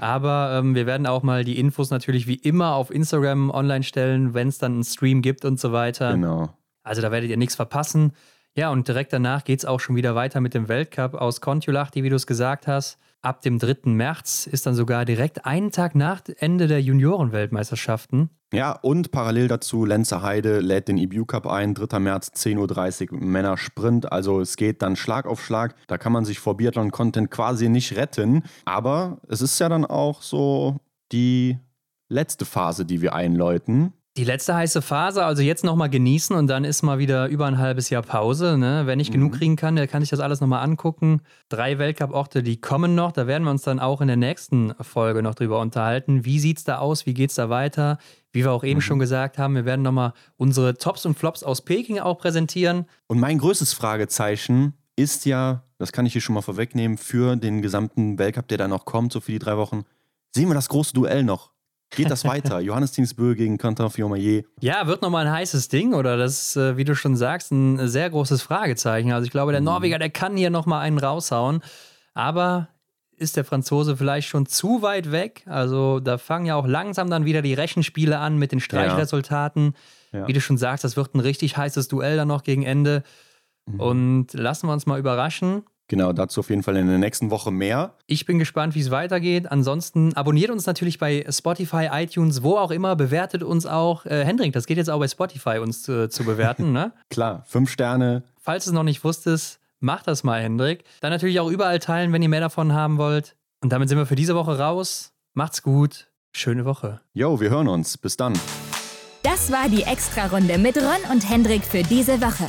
Aber ähm, wir werden auch mal die Infos natürlich wie immer auf Instagram online stellen, wenn es dann einen Stream gibt und so weiter. Genau. Also da werdet ihr nichts verpassen. Ja, und direkt danach geht es auch schon wieder weiter mit dem Weltcup aus Kontiolahti, wie du es gesagt hast. Ab dem 3. März ist dann sogar direkt einen Tag nach Ende der Juniorenweltmeisterschaften. Ja, und parallel dazu, Lenzer Heide lädt den EBU Cup ein, 3. März, 10.30 Uhr, Männer Sprint. Also es geht dann Schlag auf Schlag. Da kann man sich vor Biathlon-Content quasi nicht retten. Aber es ist ja dann auch so die letzte Phase, die wir einläuten. Die letzte heiße Phase, also jetzt nochmal genießen und dann ist mal wieder über ein halbes Jahr Pause. Ne? Wer nicht genug kriegen kann, der kann sich das alles nochmal angucken. Drei Weltcup-Orte, die kommen noch. Da werden wir uns dann auch in der nächsten Folge noch drüber unterhalten. Wie sieht es da aus? Wie geht es da weiter? Wie wir auch eben schon gesagt haben, wir werden nochmal unsere Tops und Flops aus Peking auch präsentieren. Und mein größtes Fragezeichen ist ja, das kann ich hier schon mal vorwegnehmen, für den gesamten Weltcup, der da noch kommt, so für die drei Wochen. Sehen wir das große Duell noch? Geht das weiter? Johannes Tingsbö gegen Quentin Fillon-Maillet. Ja, wird nochmal ein heißes Ding oder das ist, äh, wie du schon sagst, ein sehr großes Fragezeichen. Also ich glaube, der Norweger, der kann hier nochmal einen raushauen. Aber ist der Franzose vielleicht schon zu weit weg? Also da fangen ja auch langsam dann wieder die Rechenspiele an mit den Streichresultaten. Ja. Wie du schon sagst, das wird ein richtig heißes Duell dann noch gegen Ende. Und lassen wir uns mal überraschen. Genau, dazu auf jeden Fall in der nächsten Woche mehr. Ich bin gespannt, wie es weitergeht. Ansonsten abonniert uns natürlich bei Spotify, iTunes, wo auch immer. Bewertet uns auch. Äh, Hendrik, das geht jetzt auch bei Spotify, uns äh, zu bewerten. ne? Klar, fünf Sterne. Falls du es noch nicht wusstest, macht das mal, Hendrik. Dann natürlich auch überall teilen, wenn ihr mehr davon haben wollt. Und damit sind wir für diese Woche raus. Macht's gut. Schöne Woche. Jo, wir hören uns. Bis dann. Das war die Extra-Runde mit Ron und Hendrik für diese Woche.